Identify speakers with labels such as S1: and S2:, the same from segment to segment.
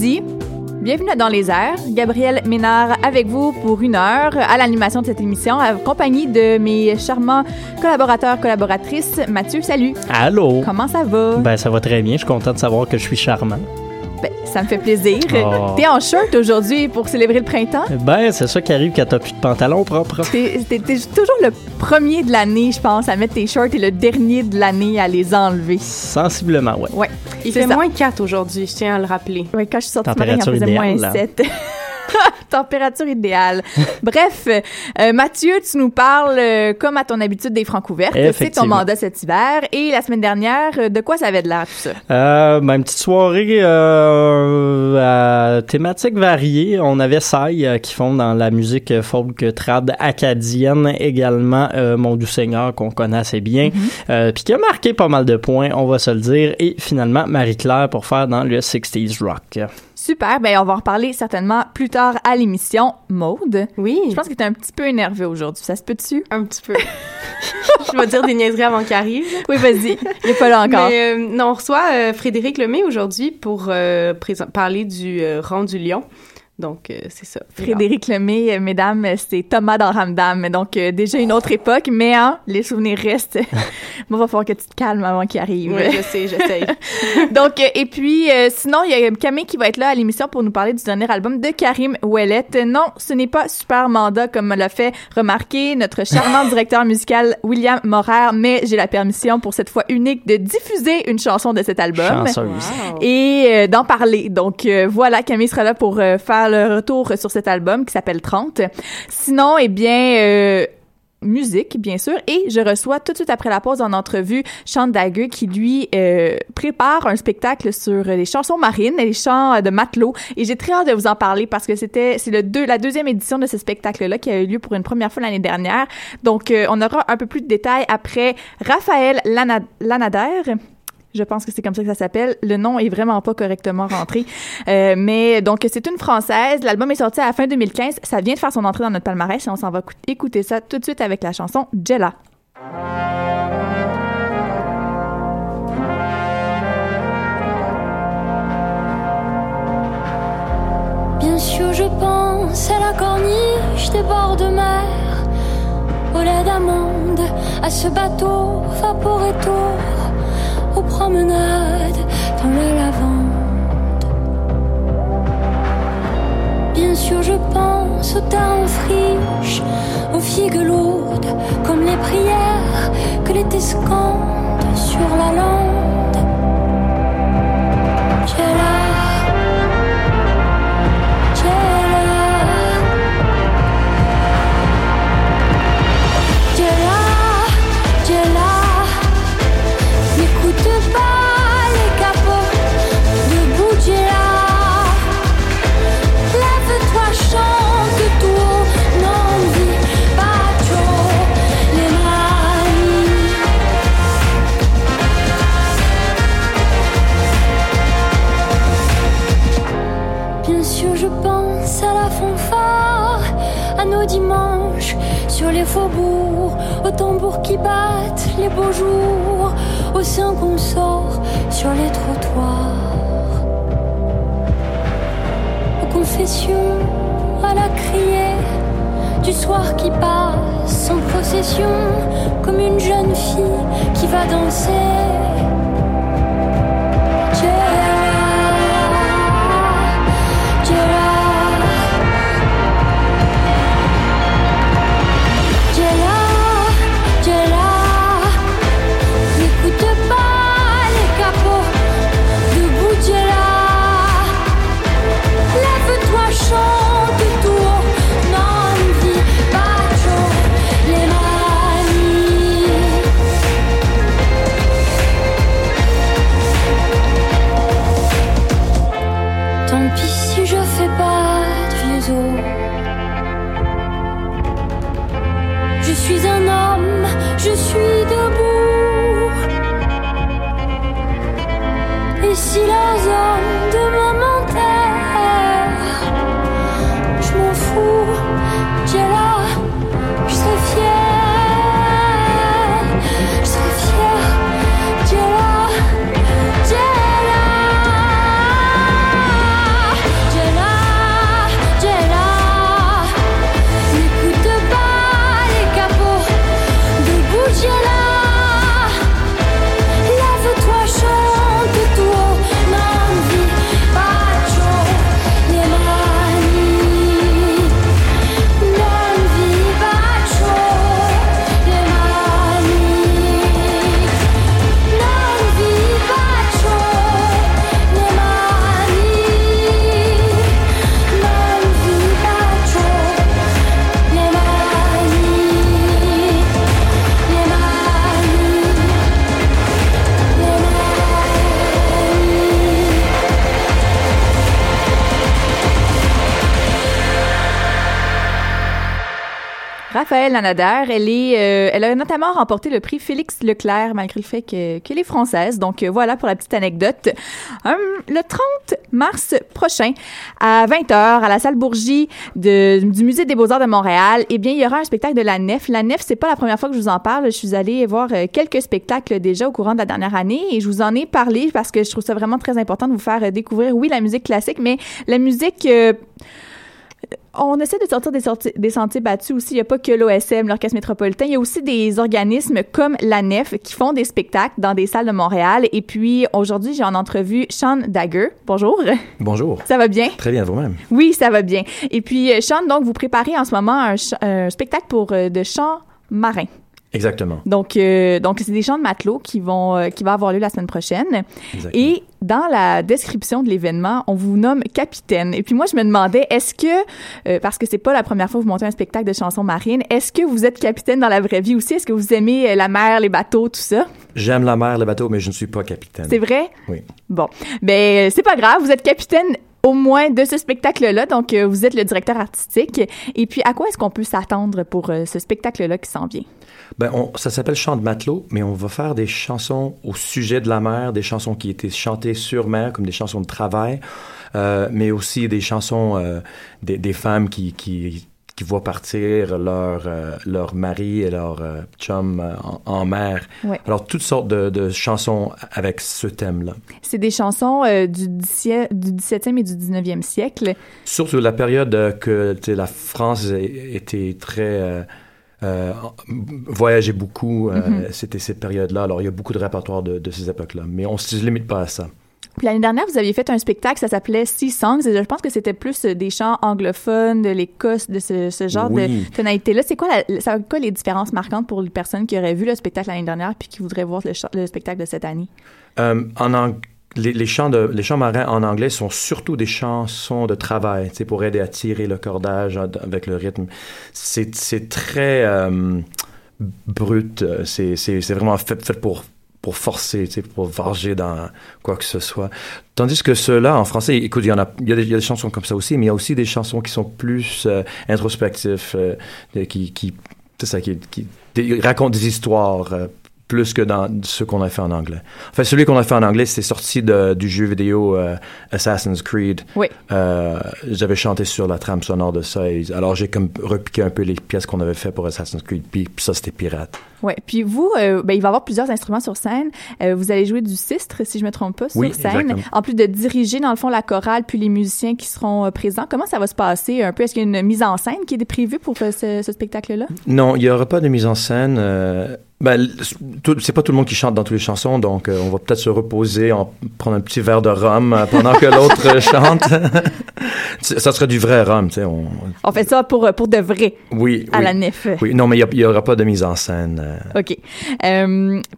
S1: Bienvenue dans les airs. Gabrielle Ménard avec vous pour une heure à l'animation de cette émission, en compagnie de mes charmants collaborateurs, collaboratrices. Mathieu, salut.
S2: Allô?
S1: Comment ça va?
S2: Ben, ça va très bien. Je suis content de savoir que je suis charmant.
S1: Ben, ça me fait plaisir.
S2: Oh.
S1: T'es en shirt aujourd'hui pour célébrer le printemps?
S2: Ben, c'est ça qui arrive quand t'as plus de pantalon propre.
S1: T'es t'es- t'es toujours le premier de l'année, je pense, à mettre tes shirts et le dernier de l'année à les enlever.
S2: Sensiblement, ouais.
S1: Ouais.
S3: Il
S1: C'est
S3: fait
S1: ça.
S3: moins 4 aujourd'hui, je tiens à le rappeler.
S1: Ouais, quand je suis sortie matin, il faisait moins
S2: idéale.
S1: 7. Température idéale. Bref, euh, Mathieu, tu nous parles, euh, comme à ton habitude, des francs ouvertes. C'est ton mandat cet hiver. Et la semaine dernière, euh, de quoi ça avait de l'air, tout ça?
S2: Euh, ben, une petite soirée à thématique variée. On avait Sai qui font dans la musique folk trad acadienne également Mon Doux Seigneur qu'on connaît assez bien. Euh, Puis qui a marqué pas mal de points, on va se le dire. Et finalement, Marie-Claire pour faire dans le 60s rock.
S1: Super. Ben, on va en reparler certainement plus tard à l'émission. Maude,
S3: Oui,
S1: je pense que t'es un petit peu énervée aujourd'hui. Ça se peut-tu?
S3: un petit peu. je vais dire des niaiseries avant qu'il arrive.
S1: Oui, vas-y. Il est pas là encore.
S3: Mais euh, non, on reçoit euh, Frédéric Lemay aujourd'hui pour euh, parler du euh, rond du lion. Donc, euh, c'est ça.
S1: Frédéric Lemay, euh, mesdames, c'est Thomas dans Ramdam. Donc, euh, déjà une autre époque, mais hein, les souvenirs restent. Bon, va falloir que tu te calmes avant qu'il arrive.
S3: Oui, je sais, j'essaye.
S1: Donc, euh, et puis, euh, sinon, il y a Camille qui va être là à l'émission pour nous parler du dernier album de Karim Ouellette. Non, ce n'est pas super mandat comme me l'a fait remarquer notre charmant directeur musical William Morer, mais j'ai la permission pour cette fois unique de diffuser une chanson de cet album
S2: Chanceuse.
S3: Wow.
S1: et euh, d'en parler. Donc euh, voilà, Camille sera là pour euh, faire le retour sur cet album qui s'appelle 30. Sinon, eh bien... euh, musique, bien sûr. Et je reçois tout de suite après la pause en entrevue Sean qui, lui, euh, prépare un spectacle sur les chansons marines et les chants de matelots. Et j'ai très hâte de vous en parler parce que c'était c'est le deux, la deuxième édition de ce spectacle-là qui a eu lieu pour une première fois l'année dernière. Donc, euh, on aura un peu plus de détails après Raphaël Lana- Lanader. Je pense que c'est comme ça que ça s'appelle. Le nom est vraiment pas correctement rentré. Euh, mais donc, c'est une Française. L'album est sorti à la fin 2015. Ça vient de faire son entrée dans notre palmarès et on s'en va cou- écouter ça tout de suite avec la chanson Jella.
S4: Bien sûr, je pense à la corniche des bords de mer, au lait d'amande, à ce bateau vaporétour, aux promenades dans la lavande. Bien au teint friche, aux figues lourdes, comme les prières que l'été scande sur la lande. Les beaux jours, aux seins qu'on sort sur les trottoirs, aux confessions à la criée du soir qui passe en procession, comme une jeune fille qui va danser.
S1: Elle est, euh, elle a notamment remporté le prix Félix Leclerc malgré le fait que- qu'elle est française. Donc euh, voilà pour la petite anecdote. Hum, le 30 mars prochain, à 20h, à la salle Bourgie du Musée des Beaux-Arts de Montréal, eh bien, il y aura un spectacle de la Nef. La Nef, c'est pas la première fois que je vous en parle. Je suis allée voir euh, quelques spectacles déjà au courant de la dernière année et je vous en ai parlé parce que je trouve ça vraiment très important de vous faire euh, découvrir, oui, la musique classique, mais la musique... euh, on essaie de sortir des, sorti- des sentiers battus aussi. Il n'y a pas que l'OSM, l'Orchestre métropolitain. Il y a aussi des organismes comme la Nef qui font des spectacles dans des salles de Montréal. Et puis, aujourd'hui, j'ai en entrevue Sean Dagger. Bonjour.
S5: Bonjour.
S1: Ça va bien?
S5: Très bien, vous-même?
S1: Oui, ça va bien. Et puis, euh, Sean, donc, vous préparez en ce moment un, spectacle pour euh, de chants marins.
S5: Exactement.
S1: Donc, euh, donc c'est des chants de matelots qui vont euh, qui va avoir lieu la semaine prochaine.
S5: Exactement.
S1: Et dans la description de l'événement, on vous nomme capitaine. Et puis moi, je me demandais, est-ce que, euh, parce que c'est pas la première fois que vous montez un spectacle de chansons marines, est-ce que vous êtes capitaine dans la vraie vie aussi? Est-ce que vous aimez euh, la mer, les bateaux, tout ça?
S5: J'aime la mer, le bateau, mais je ne suis pas capitaine.
S1: C'est vrai?
S5: Oui.
S1: Bon. Ben, c'est pas grave. Vous êtes capitaine au moins de ce spectacle-là. Donc, euh, vous êtes le directeur artistique. Et puis, à quoi est-ce qu'on peut s'attendre pour euh, ce spectacle-là qui s'en vient?
S5: On- ça s'appelle Chant de matelot, mais on va faire des chansons au sujet de la mer, des chansons qui étaient chantées sur mer, comme des chansons de travail, euh, mais aussi des chansons des, femmes qui, qui voient partir leur, euh, leur mari et leur euh, chum euh, en, en mer.
S1: Ouais.
S5: Alors, toutes sortes de, de chansons avec ce thème-là.
S1: C'est des chansons du, 17, du 17e et du 19e siècle.
S5: Surtout la période que la France était très euh, voyageait beaucoup. euh,
S1: Mhm.
S5: C'était ces périodes-là. Alors il y a beaucoup de répertoire de, de ces époques-là, mais on ne se limite pas à ça.
S1: Puis l'année dernière, vous aviez fait un spectacle, ça s'appelait Sea Songs, et je pense que c'était plus euh, des chants anglophones, de l'Écosse, de ce, ce genre
S5: Oui.
S1: de tonalité-là. C'est quoi, la- ça- quoi les différences marquantes pour les personnes qui auraient vu le spectacle l'année dernière puis qui voudraient voir le, spectacle de cette année?
S5: Euh, en ang- les, les chants de, les chants marins en anglais sont surtout des chansons de travail, pour aider à tirer le cordage avec le rythme. C'est, très euh, brut. C'est, vraiment fait, fait pour pour forcer, pour varger dans quoi que ce soit. Tandis que ceux-là, en français, écoute, il y en a, il y a des, chansons comme ça aussi, mais il y a aussi des chansons qui sont plus euh, introspectives, euh, qui, qui, ça, qui, qui racontent des histoires euh, plus que dans ce qu'on a fait en anglais. Enfin, celui qu'on a fait en anglais, c'est sorti de, du jeu vidéo euh, Assassin's Creed.
S1: Oui.
S5: Euh, J'avais chanté sur la trame sonore de ça. et- alors, j'ai comme repiqué un peu les pièces qu'on avait fait pour Assassin's Creed, puis, puis ça, c'était pirate.
S1: Ouais. Puis vous, euh, ben, il va y avoir plusieurs instruments sur scène. Euh, vous allez jouer du sistre, si je me trompe pas, sur
S5: Oui,
S1: scène.
S5: exactement.
S1: En plus de diriger, dans le fond, la chorale, puis les musiciens qui seront présents. Comment ça va se passer un peu? Est-ce qu'il y a une mise en scène qui est prévue pour ce, ce spectacle-là?
S5: Non, il n'y aura pas de mise en scène. Ben, c'est pas tout le monde qui chante dans toutes les chansons, donc euh, on va peut-être se reposer, en prendre un petit verre de rhum euh, pendant que l'autre euh, chante. ça serait du vrai rhum, tu sais. On...
S1: On fait ça pour, pour de vrai,
S5: Oui,
S1: à
S5: oui.
S1: la nef.
S5: Oui, non, mais il n'y aura pas de mise en scène. euh.
S1: OK.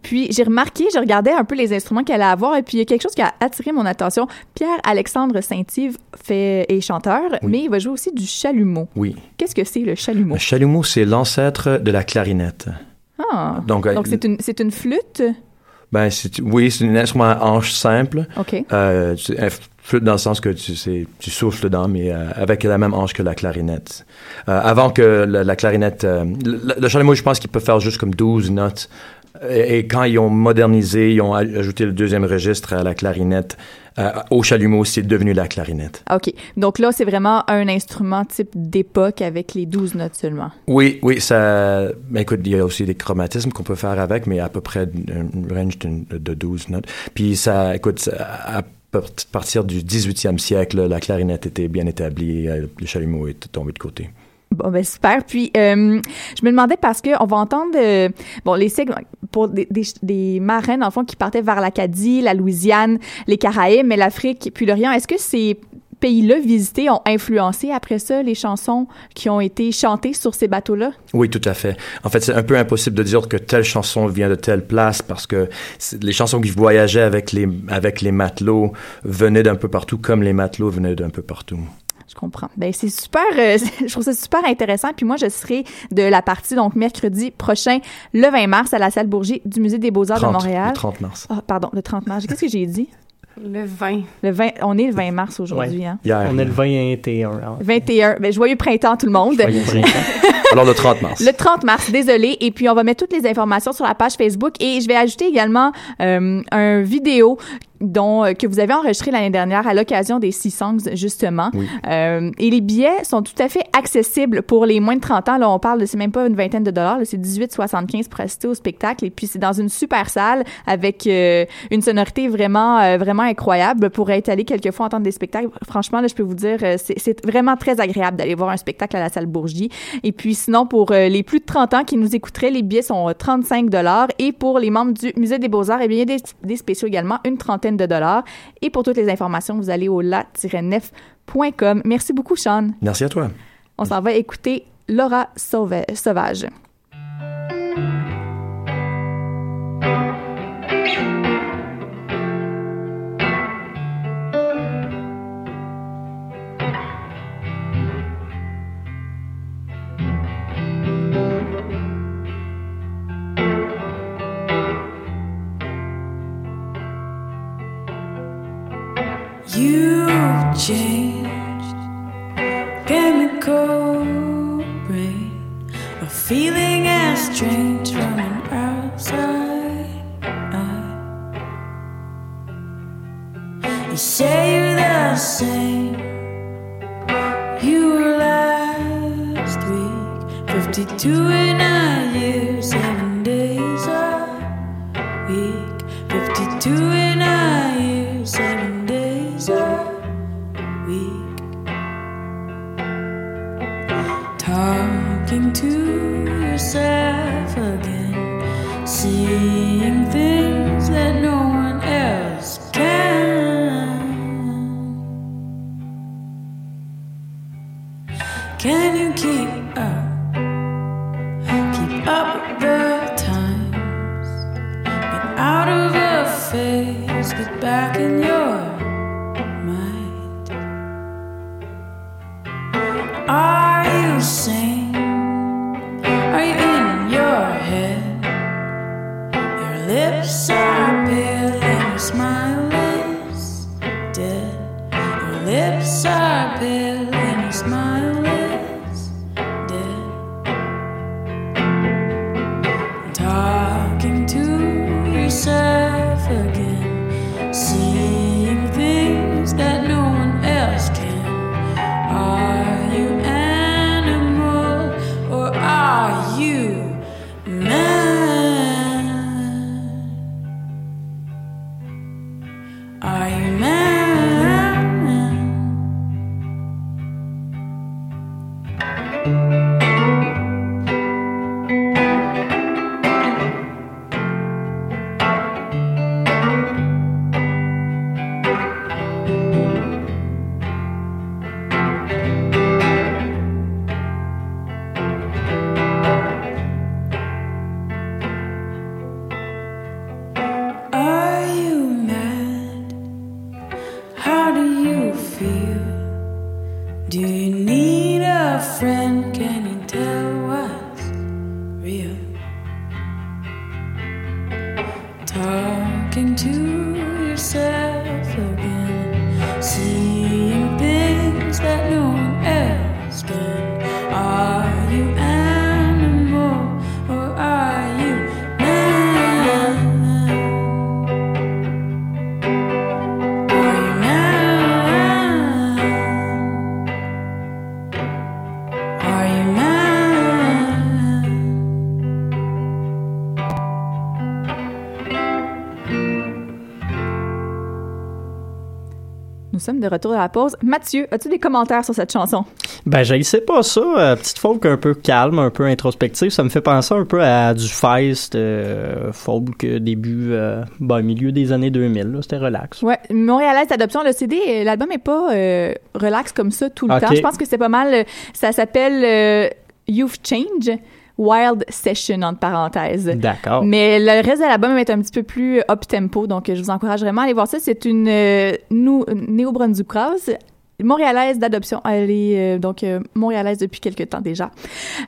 S1: Puis j'ai remarqué, je regardais un peu les instruments qu'elle a à avoir et puis il y a quelque chose qui a attiré mon attention. Pierre-Alexandre Saint-Yves fait, est chanteur, mais il va jouer aussi du chalumeau.
S5: Oui.
S1: Qu'est-ce que c'est le chalumeau?
S5: Le chalumeau, c'est l'ancêtre de la clarinette.
S1: Ah.
S5: Donc, euh,
S1: Donc c'est une, c'est une flûte?
S5: Ben, c'est, oui, c'est un instrument à hanche simple.
S1: OK.
S5: Euh, flûte dans le sens que tu, tu souffles dedans, mais euh, avec la même hanche que la clarinette. Euh, avant que la, la clarinette... le, le chalumeau, je pense qu'il peut faire juste comme 12 notes. Et, et quand ils ont modernisé, ils ont aj- ajouté le deuxième registre à la clarinette. euh, au chalumeau, c'est devenu la clarinette.
S1: OK. Donc là, c'est vraiment un instrument type d'époque avec les 12 notes seulement.
S5: Oui, oui, ça. Ben écoute, il y a aussi des chromatismes qu'on peut faire avec, mais à peu près une range d'une- de 12 notes. Puis ça, écoute, ça- à par- partir du 18e siècle, la clarinette était bien établie, euh, le chalumeau est tombé de côté.
S1: Bon, ben super. Puis, euh, je me demandais parce que on va entendre, euh, bon, les segments pour des, des, des marins, fond, qui partaient vers l'Acadie, la Louisiane, les Caraïbes, mais l'Afrique, puis l'Orient. Est-ce que ces pays-là visités ont influencé après ça les chansons qui ont été chantées sur ces bateaux-là?
S5: Oui, tout à fait. En fait, c'est un peu impossible de dire que telle chanson vient de telle place parce que les chansons qui voyageaient avec les, avec les matelots venaient d'un peu partout, comme les matelots venaient d'un peu partout.
S1: Je comprends. Ben c'est super. euh, je trouve ça super intéressant. Puis moi, je serai de la partie donc mercredi prochain, le 20 mars, à la salle Bourget du Musée des Beaux Arts de
S5: 30,
S1: Montréal.
S5: le 30 mars.
S1: Ah, pardon, le 30 mars. Qu'est-ce que j'ai dit?
S3: Le 20.
S1: Le 20. On est le 20 mars aujourd'hui.
S2: Ouais.
S1: Hein?
S5: Hier.
S2: On est le 21. hein.
S1: 21. Ben, joyeux printemps tout le monde.
S2: Joyeux printemps.
S5: Alors, le 30 mars.
S1: Le 30 mars, désolé. Et puis, on va mettre toutes les informations sur la page Facebook. Et je vais ajouter également euh, un vidéo dont, euh, que vous avez enregistré l'année dernière à l'occasion des Six Songs, justement.
S5: Oui.
S1: Euh, et les billets sont tout à fait accessibles pour les moins de 30 ans. Là, on parle de, c'est même pas une vingtaine de dollars, là, c'est 18,75 pour assister au spectacle. Et puis, c'est dans une super salle avec euh, une sonorité vraiment, euh, vraiment incroyable. Pour être allé quelques fois entendre des spectacles, franchement, là, je peux vous dire, c'est, c'est vraiment très agréable d'aller voir un spectacle à la salle Bourgie. Et puis, sinon, pour euh, les plus de 30 ans qui nous écouteraient, les billets sont euh, 35 dollars. Et pour les membres du Musée des Beaux-Arts, eh bien, il y a des, des spéciaux également, une trentaine de dollars. Et pour toutes les informations, vous allez au la-nef.com. Merci beaucoup, Sean.
S5: Merci à toi.
S1: On s'en va écouter Laura Sauva- Sauvage.
S6: You've changed, chemical brain, a feeling as strange from an outside eye. You say you're the same. You were last week, 52 in a year, Talking to
S1: de retour à la pause. Mathieu, as-tu des commentaires sur cette chanson?
S2: Ben, je sais pas ça. euh, petite folk un peu calme, un peu introspective. Ça me fait penser un peu à du Feist, euh, folk euh, début, euh, ben, milieu des années 2000. là. C'était relax.
S1: Ouais, Montréalaise d'adoption, le CD, euh, l'album est pas euh, relax comme ça tout le temps. Je pense que c'est pas mal. Ça s'appelle You've Change. Wild Session, entre parenthèses.
S2: D'accord.
S1: Mais le reste de l'album est un petit peu plus up-tempo, donc je vous encourage vraiment à aller voir ça. C'est une euh, néo-brunswickoise, montréalaise d'adoption. Elle est euh, donc euh, montréalaise depuis quelques temps déjà.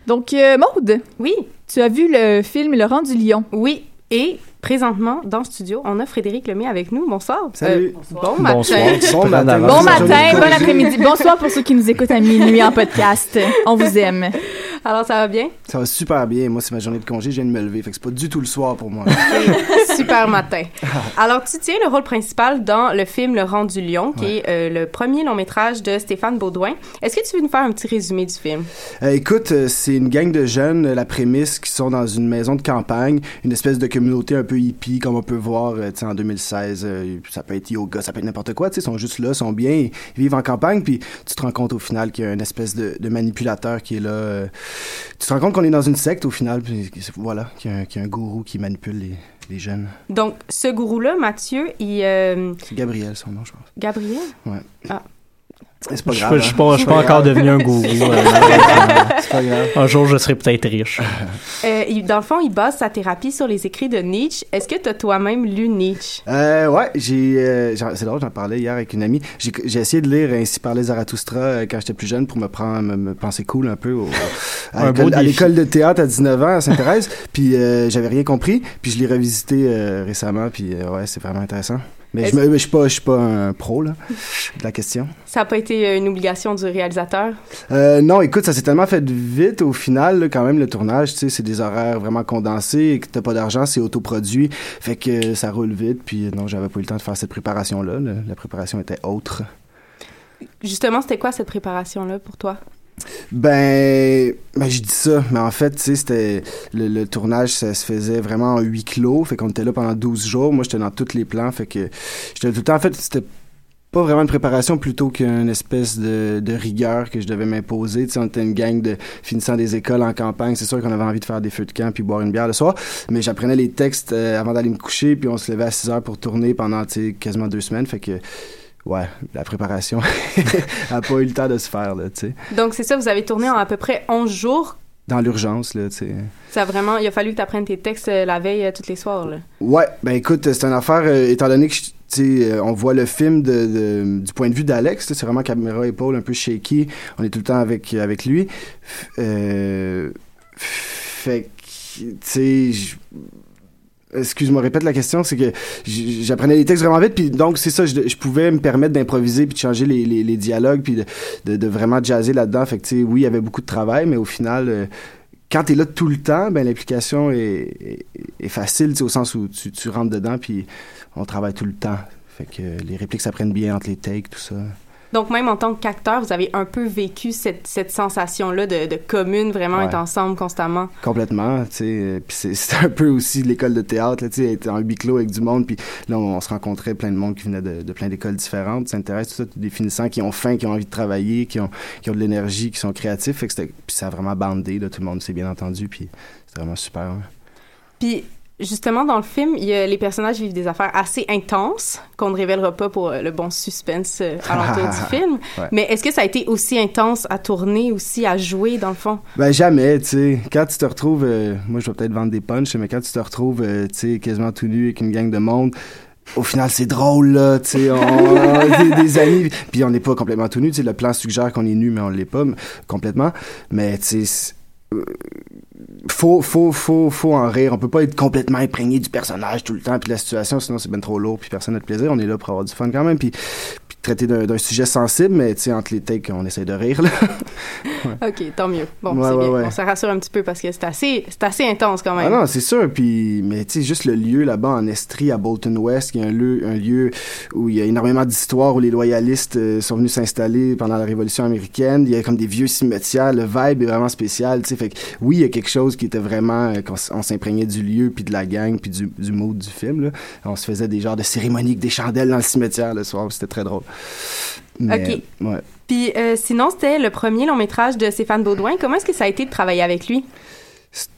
S1: Donc, euh, Maude,
S3: Oui,
S1: tu as vu le film Le Rang du Lion.
S3: oui. Et présentement, dans le studio, on a Frédéric Lemay avec nous. Bonsoir.
S7: Salut.
S3: Euh, bon matin.
S2: Bonsoir.
S7: Bon matin.
S1: Bon matin, bon après-midi, bonsoir pour ceux qui nous écoutent à minuit en podcast. On vous aime.
S3: Alors, ça va bien?
S7: Ça va super bien. Moi, c'est ma journée de congé. Je viens de me lever. Fait que c'est pas du tout le soir pour moi.
S3: Super matin. Alors, tu tiens le rôle principal dans le film Le Rang du Lion, qui
S7: Ouais.
S3: est euh, le premier long métrage de Stéphane Baudouin. Est-ce que tu veux nous faire un petit résumé du film?
S7: Euh, écoute, euh, c'est une gang de jeunes, la prémisse, qui sont dans une maison de campagne, une espèce de communauté un peu hippie, comme on peut voir en 2016. euh, ça peut être yoga, ça peut être n'importe quoi. Ils sont juste là, sont bien, ils vivent en campagne, puis tu te rends compte au final qu'il y a une espèce de, de manipulateur qui est là. tu te rends compte qu'on est dans une secte au final, puis voilà, qu'il y, y a un gourou qui manipule les, les jeunes.
S3: Donc, ce gourou-là, Mathieu, il... euh,
S7: C'est Gabriel, son nom, je pense.
S3: Gabriel?
S7: Ouais.
S3: Ah.
S7: C'est pas
S2: Je
S7: grave.
S2: je suis
S7: hein.
S2: pas, je suis pas encore devenu un gourou.
S7: C'est pas grave.
S2: un jour, je serai peut-être riche.
S3: Euh, il- dans le fond, il base sa thérapie sur les écrits de Nietzsche. Est-ce que tu as toi-même lu Nietzsche?
S7: Euh, ouais, j'ai, euh, j'en- c'est drôle, j'en parlais hier avec une amie. J'ai, essayé de lire Ainsi parlait Zarathustra euh, quand j'étais plus jeune pour me prendre, me, me penser cool un peu au, à, l'école, à
S2: défi.
S7: l'école de théâtre à 19 ans à Sainte-Thérèse. puis euh, j'avais rien compris. Puis je l'ai revisité euh, récemment. Puis euh, ouais, c'est vraiment intéressant. Mais je, je suis pas, je suis pas un pro là de la question.
S3: Ça n'a pas été une obligation du réalisateur?
S7: Euh, non, écoute, ça s'est tellement fait vite au final, là, quand même, le tournage, tu c'est des horaires vraiment condensés, et que t'as pas d'argent, c'est autoproduit, fait que ça roule vite, puis non, j'avais pas eu le temps de faire cette préparation-là, là. la préparation était autre.
S3: Justement, c'était quoi cette préparation-là pour toi?
S7: Ben, ben je dis ça, mais en fait, tu sais, c'était le, tournage, ça se faisait vraiment en huis clos, fait qu'on était là pendant 12 jours. Moi, j'étais dans tous les plans, fait que j'étais tout le temps. En fait, c'était pas vraiment une préparation plutôt qu'une espèce de, de rigueur que je devais m'imposer. Tu sais, on était une gang de finissant des écoles en campagne. C'est sûr qu'on avait envie de faire des feux de camp puis boire une bière le soir, mais j'apprenais les textes euh, avant d'aller me coucher, puis on se levait à 6 heures pour tourner pendant, tu sais, quasiment deux semaines. Fait que ouais, la préparation a pas eu le temps de se faire, là, tu sais.
S3: Donc, c'est ça, vous avez tourné en à peu près 11 jours?
S7: Dans l'urgence, là, tu sais.
S3: Ça vraiment, il a fallu que tu apprennes tes textes euh, la veille, euh, toutes les soirs, là.
S7: Ouais, ben écoute, c'est une affaire, euh, étant donné que, je- tu sais, on voit le film de, de- du point de vue d'Alex, c'est vraiment caméra épaule, un peu shaky, on est tout le temps avec, avec lui. Euh, fait que, tu sais, Excuse-moi, répète la question, c'est que j'apprenais les textes vraiment vite, puis donc c'est ça, je, pouvais me permettre d'improviser puis de changer les, dialogues puis de, vraiment jazzer là-dedans. Fait que tu sais, oui, il y avait beaucoup de travail, mais au final, euh, quand t'es là tout le temps, ben l'implication est, facile, tu au sens où tu, tu rentres dedans puis on travaille tout le temps. Fait que les répliques s'apprennent bien entre les takes, tout ça.
S3: Donc, même en tant qu'acteur, vous avez un peu vécu cette, cette sensation-là de, de commune, vraiment
S7: Ouais.
S3: être ensemble constamment.
S7: Complètement, tu sais. euh, Puis c'est c'est un peu aussi l'école de théâtre, là, tu sais, être en huis clos avec du monde. Puis là, on, on se rencontrait plein de monde qui venait de, de plein d'écoles différentes, s'intéresse, tout ça, des finissants qui ont faim, qui ont envie de travailler, qui ont, qui ont de l'énergie, qui sont créatifs. Fait que puis ça a vraiment bandé, là, tout le monde s'est bien entendu. Puis c'était vraiment super. ouais.
S3: Puis, justement, dans le film, il y a, les personnages vivent des affaires assez intenses qu'on ne révélera pas pour euh, le bon suspense euh, alentour du film.
S7: Ouais.
S3: Mais est-ce que ça a été aussi intense à tourner, aussi à jouer, dans le fond?
S7: Ben jamais, tu sais. Quand tu te retrouves, euh, moi je vais peut-être vendre des punchs, mais quand tu te retrouves, euh, tu sais, quasiment tout nu avec une gang de monde, au final c'est drôle là, tu sais, on, a des, des amis, puis on n'est pas complètement tout nu, tu sais, le plan suggère qu'on est nu, mais on l'est pas complètement. Mais tu sais, faut, faut, faut, faut en rire. On peut pas être complètement imprégné du personnage tout le temps, puis de la situation, sinon c'est ben trop lourd, puis personne n'a de plaisir. On est là pour avoir du fun quand même, puis traiter d'un sujet sensible, mais tu sais, entre les takes, on essaie de rire là.
S3: OK, tant mieux. Bon,
S7: Ouais,
S3: c'est bien.
S7: ouais.
S3: On se rassure un petit peu parce que c'est assez, assez intense quand même.
S7: Ah non, c'est sûr. Puis, mais tu sais, juste le lieu là-bas en Estrie, à Bolton West, qui est un lieu, un lieu où il y a énormément d'histoires, où les loyalistes euh, sont venus s'installer pendant la Révolution américaine. Il y a comme des vieux cimetières. Le vibe est vraiment spécial. Tu sais, fait que oui, il y a quelque chose qui était vraiment euh, on s'imprégnait du lieu, puis de la gang, puis du, du mood du film. Là. On se faisait des genres de cérémonies avec des chandelles dans le cimetière le soir. C'était très drôle. Mais, Ouais.
S3: Puis euh, sinon, c'était le premier long métrage de Stéphane Baudouin. Comment est-ce que ça a été de travailler avec lui?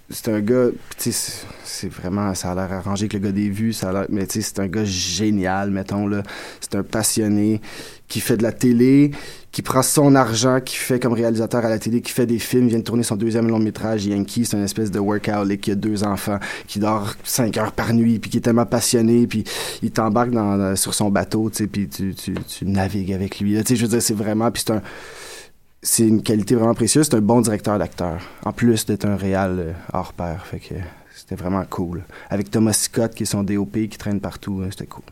S7: C'est- un gars, tu sais, c'est- vraiment, ça a l'air arrangé avec le gars des vues, ça a mais tu sais, c'est un gars génial, mettons, là. C'est un passionné qui fait de la télé, qui prend son argent, qui fait comme réalisateur à la télé, qui fait des films, il vient de tourner son deuxième long métrage, Yankee, c'est une espèce de workaholic qui a deux enfants, qui dort cinq heures par nuit, puis qui est tellement passionné, puis il t'embarque dans, dans- sur son bateau, tu sais, puis tu, tu, tu navigues avec lui, tu sais, je veux dire, c'est vraiment, puis c'est un, c'est une qualité vraiment précieuse. C'est un bon directeur d'acteur. En plus d'être un réal euh, hors pair. Fait que c'était vraiment cool. Avec Thomas Scott, qui est son DOP, qui traîne partout. euh, c'était cool.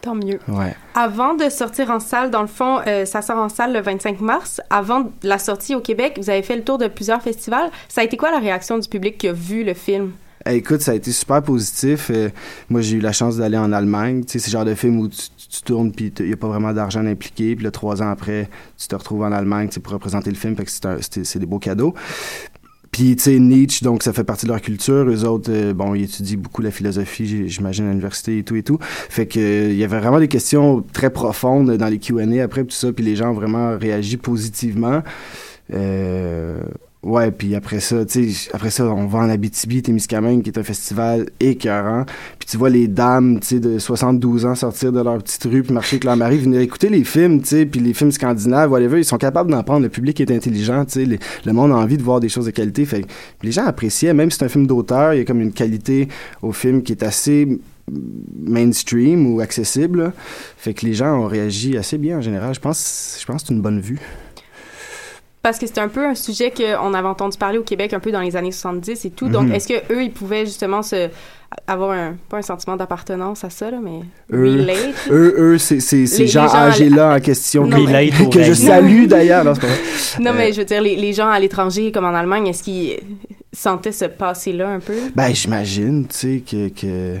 S3: Tant mieux.
S7: Ouais.
S3: Avant de sortir en salle, dans le fond, euh, ça sort en salle le 25 mars. Avant la sortie au Québec, vous avez fait le tour de plusieurs festivals. Ça a été quoi la réaction du public qui a vu le film?
S7: Eh, écoute, ça a été super positif. Euh, moi, j'ai eu la chance d'aller en Allemagne. Tu sais, c'est le genre de film où tu, tu- tournes puis il n'y a pas vraiment d'argent impliqué. Puis là, trois ans après, tu te retrouves en Allemagne pour représenter le film. Fait que c'est des beaux cadeaux. Puis, tu sais, Nietzsche, donc ça fait partie de leur culture. Eux autres, euh, bon, ils étudient beaucoup la philosophie, j'imagine, à l'université et tout et tout. Fait que il y avait vraiment des questions très profondes dans les Q&A après, tout ça, puis les gens ont vraiment réagi positivement. Euh, ouais, puis après ça, tu sais, après ça, on va en Abitibi, Témiscamingue, qui est un festival écœurant. Puis tu vois les dames, tu sais, de 72 ans sortir de leur petite rue puis marcher avec leur mari, venir écouter les films, tu sais, puis les films scandinaves, whatever, ils sont capables d'en prendre. Le public est intelligent, tu sais, le monde a envie de voir des choses de qualité. Fait les gens appréciaient, même si c'est un film d'auteur, il y a comme une qualité au film qui est assez mainstream ou accessible. Fait que les gens ont réagi assez bien en général. Je pense, je pense que c'est une bonne vue.
S3: Parce que c'est un peu un sujet qu'on avait entendu parler au Québec un peu dans les années 70 et tout. Donc,
S7: Mhm.
S3: est-ce que eux, ils pouvaient justement se avoir un pas un sentiment d'appartenance à ça là, mais
S7: Eux,
S3: relate?
S7: eux, eux, c'est c'est- ces gens
S3: gens à l-
S7: âgés-là en question
S3: Non,
S7: que,
S3: mais-
S7: que je salue d'ailleurs. Non.
S3: Non,
S7: Euh,
S3: mais je veux dire, les, les gens à l'étranger, comme en Allemagne, est-ce qu'ils sentaient ce passé-là un peu?
S7: Ben, j'imagine, tu sais, que... que...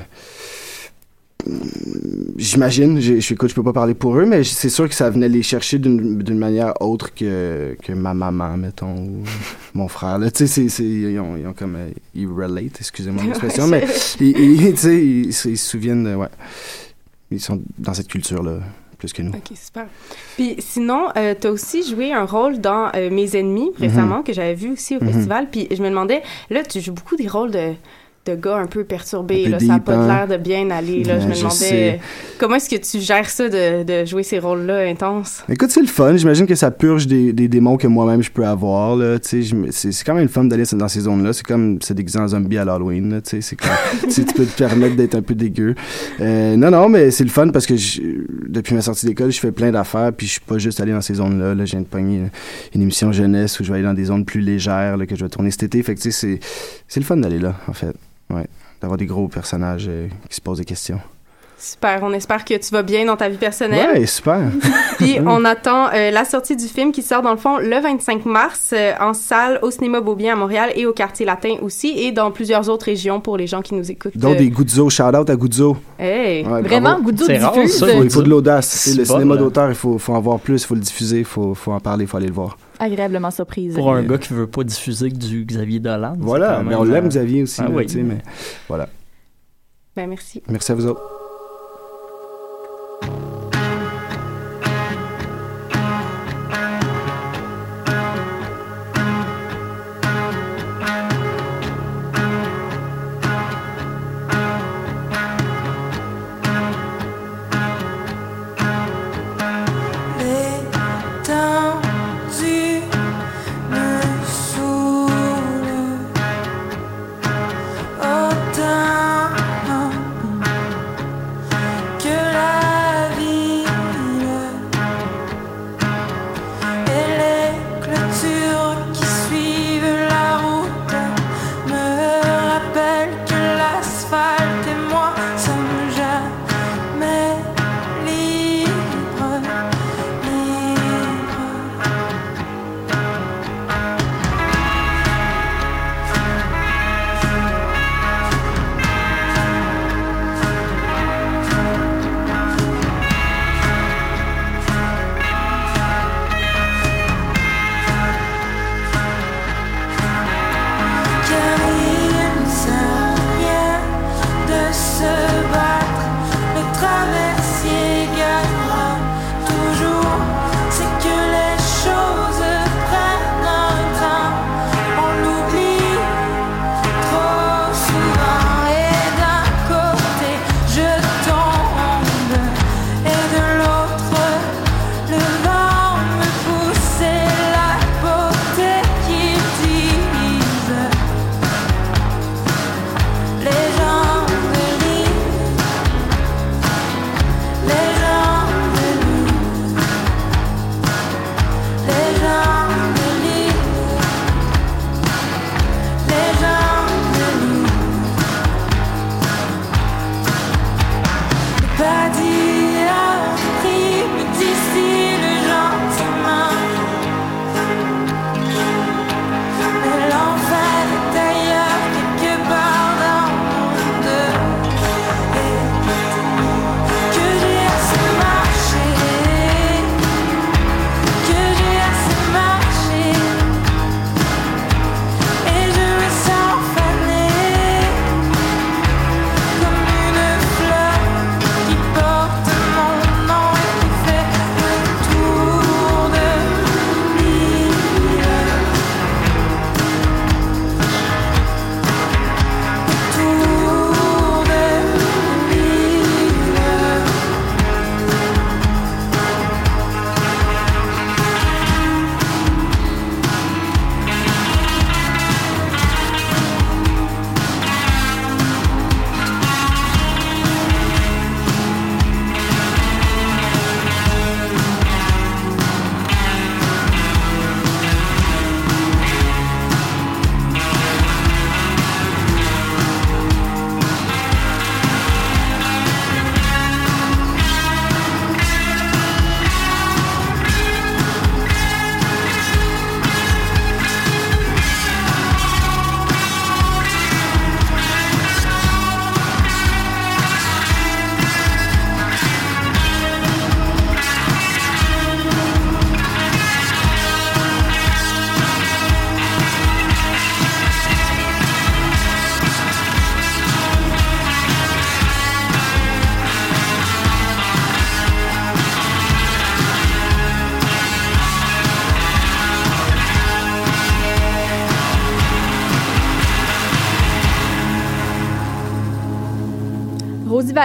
S7: J'imagine, je, je, écoute, je peux pas parler pour eux, mais c'est sûr que ça venait les chercher d'une manière autre que, que ma maman, mettons, ou mon frère. Là, tu sais, ils, ont, ils ont comme... ils relate, excusez-moi l'expression, mais ils, tu sais, ils, se- ils se souviennent, de- ouais. Ils sont dans cette culture-là, plus que nous.
S3: Ok, super. Puis sinon, euh, tu as aussi joué un rôle dans euh, Mes ennemis récemment,
S7: Mhm.
S3: que j'avais vu aussi au
S7: Mhm.
S3: festival. Puis je me demandais, là, tu joues beaucoup des rôles de de gars un peu perturbés.
S7: Un peu
S3: là. Ça a
S7: deep,
S3: pas l'air de bien aller. Là. je me demandais
S7: sais.
S3: comment est-ce que tu gères ça de, de jouer ces rôles-là intenses?
S7: Écoute, c'est le fun. J'imagine que ça purge des, des démons que moi-même je peux avoir. C'est quand même le fun d'aller dans ces zones-là. C'est comme se déguiser en zombie à l'Halloween. Tu peux te permettre d'être un peu dégueu. Euh, non, non, mais c'est le fun parce que je- depuis ma sortie d'école, je fais plein d'affaires. Puis je suis pas juste allé dans ces zones-là. Là, je viens de pogner une, émission jeunesse où je vais aller dans des zones plus légères là, que je vais tourner cet été. Fait que c'est le fun d'aller là, en fait. Ouais. D'avoir des gros personnages euh, qui se posent des questions.
S3: Super. On espère que tu vas bien dans ta vie personnelle.
S7: Ouais, super.
S3: Puis on attend euh, la sortie du film qui sort dans le fond le 25 mars euh, en salle au cinéma Beaubien à Montréal et au quartier latin aussi et dans plusieurs autres régions pour les gens qui nous écoutent.
S7: Donc
S3: Euh,
S7: des Guzzo, shout out à Guzzo.
S3: Hey.
S7: Ouais,
S1: Vraiment. Guzzo
S2: C'est rare,
S1: diffuse.
S2: ça,
S7: Il faut, de l'audace. C'est le cinéma d'auteur, il faut, faut en voir plus, il faut le diffuser, il faut, faut en parler, il faut aller le voir.
S1: Agréablement surprise.
S2: Pour un gars qui veut pas diffuser que du Xavier Dolan.
S7: Voilà, mais on l'aime Xavier aussi,
S2: ah
S7: là,
S2: oui.
S7: tu sais, mais voilà.
S3: Ben merci.
S7: Merci à vous autres.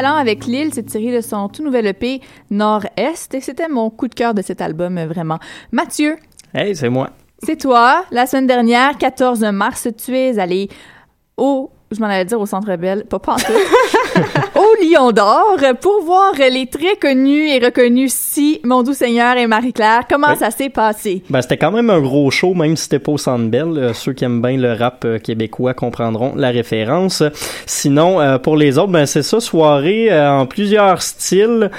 S1: Valant avec Lille, c'est tiré de son tout nouvel EP Nord-Est et c'était mon coup de cœur de cet album, vraiment. Mathieu,
S2: Hey, c'est moi.
S1: c'est toi. La semaine dernière, 14 mars, tu es allé au, je m'en allais dire au Centre Bell, pas pantoute, au Lion d'Or pour voir les très connus et reconnus Si, Mon Doux Seigneur et Marie-Claire. Comment
S2: Oui.
S1: ça s'est passé?
S2: Ben, c'était quand même un gros show, même si c'était pas au Centre Bell. Euh, ceux qui aiment bien le rap euh, québécois comprendront la référence. Sinon, euh, pour les autres, ben, c'est ça, soirée en plusieurs styles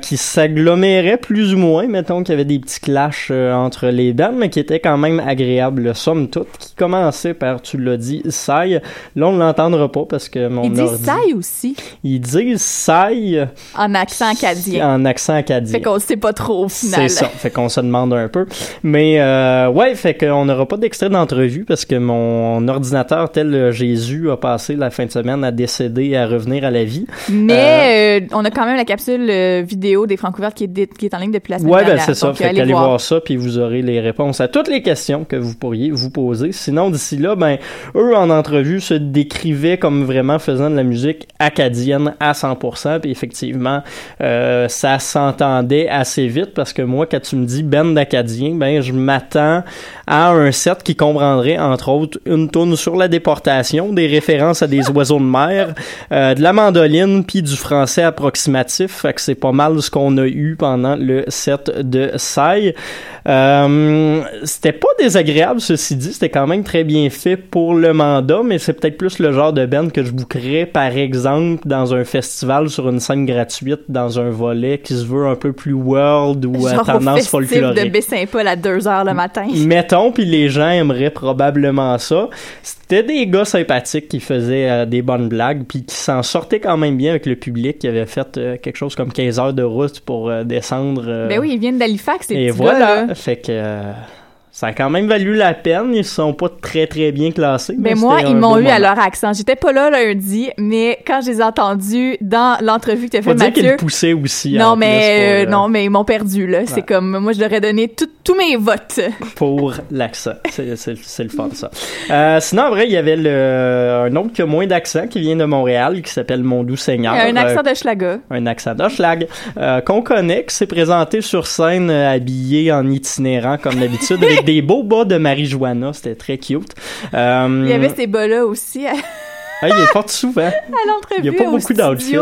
S2: qui s'aggloméraient plus ou moins. Mettons qu'il y avait des petits clashs entre les bandes, mais qui étaient quand même agréables, somme toute, qui commençaient par, tu l'as dit, Sai. Là, on ne l'entendra pas parce que mon
S1: Il dit
S2: ordi-
S1: Sai aussi,
S2: Ils disent Sai
S1: en accent acadien.
S2: en accent acadien.
S1: Fait qu'on sait pas trop au final.
S2: C'est ça. Fait qu'on se demande un peu. Mais euh, ouais, fait qu'on n'aura pas d'extrait d'entrevue parce que mon ordinateur tel euh, Jésus a passé la fin de semaine à décéder et à revenir à la vie.
S1: Mais euh, on a quand même la capsule euh, vidéo des Francouvertes qui est, qui est en ligne depuis la semaine
S2: Ouais, ben
S1: dernière.
S2: c'est ça.
S1: Donc,
S2: Fait
S1: allez
S2: qu'allez
S1: voir.
S2: voir. ça, puis vous aurez les réponses à toutes les questions que vous pourriez vous poser. Sinon, d'ici là, ben, eux, en entrevue, se décrivaient comme vraiment faisant de la musique acadienne à 100%. Puis effectivement, euh, ça s'entendait assez vite parce que moi, quand tu me dis band d'acadien, ben, je m'attends à un set qui comprendrait, entre autres, une tourne sur la déportation, des références à des oiseaux de mer, euh, de la mandoline, puis du français approximatif. Fait que c'est pas mal ce qu'on a eu pendant le set de Sai. Euh, c'était pas désagréable, ceci dit. C'était quand même très bien fait pour le mandat, mais c'est peut-être plus le genre de band que je bouquerais, par exemple, dans un festival sur une scène gratuite, dans un volet qui se veut un peu plus world ou à
S1: Genre au
S2: tendance
S1: de
S2: folklorique.
S1: Baie-Saint-Paul à 2 heures le matin.
S2: Mettons, puis les gens aimeraient probablement ça. C'était des gars sympathiques qui faisaient euh, des bonnes blagues, puis qui s'en sortaient quand même bien avec le public, qui avait fait euh, quelque chose comme 15 heures de route pour euh, descendre.
S1: Ben oui, ils viennent d'Halifax, ces
S2: et
S1: petits
S2: voilà.
S1: gars-là.
S2: Fait que ça a quand même valu la peine. Ils sont pas très très bien classés.
S1: Ben
S2: mais
S1: moi, ils m'ont eu à leur accent. J'étais pas là lundi, mais quand je les ai entendus dans l'entrevue que tu as fait,
S2: qu'ils
S1: Mathieu...
S2: le poussaient aussi.
S1: Non, mais euh,
S2: euh,
S1: non, mais ils m'ont perdu là. C'est comme moi, je leur ai donné tous mes votes.
S2: pour l'accent. C'est, c'est, c'est le fun, ça. Euh, sinon, en vrai, il y avait le, un autre qui a moins d'accent qui vient de Montréal, qui s'appelle Mon Doux Seigneur.
S1: un accent
S2: Euh,
S1: de Schlaga.
S2: un accent d'Hochelag, euh, qu'on connaît, qui s'est présenté sur scène euh, habillé en itinérant comme d'habitude, des beaux bas de Marie-Joanna. C'était très cute. Euh,
S1: Il y avait ces bas-là aussi
S2: ah, il est porte souvent.
S1: à l'entrevue.
S2: Il y a pas
S1: au
S2: beaucoup d'outfits.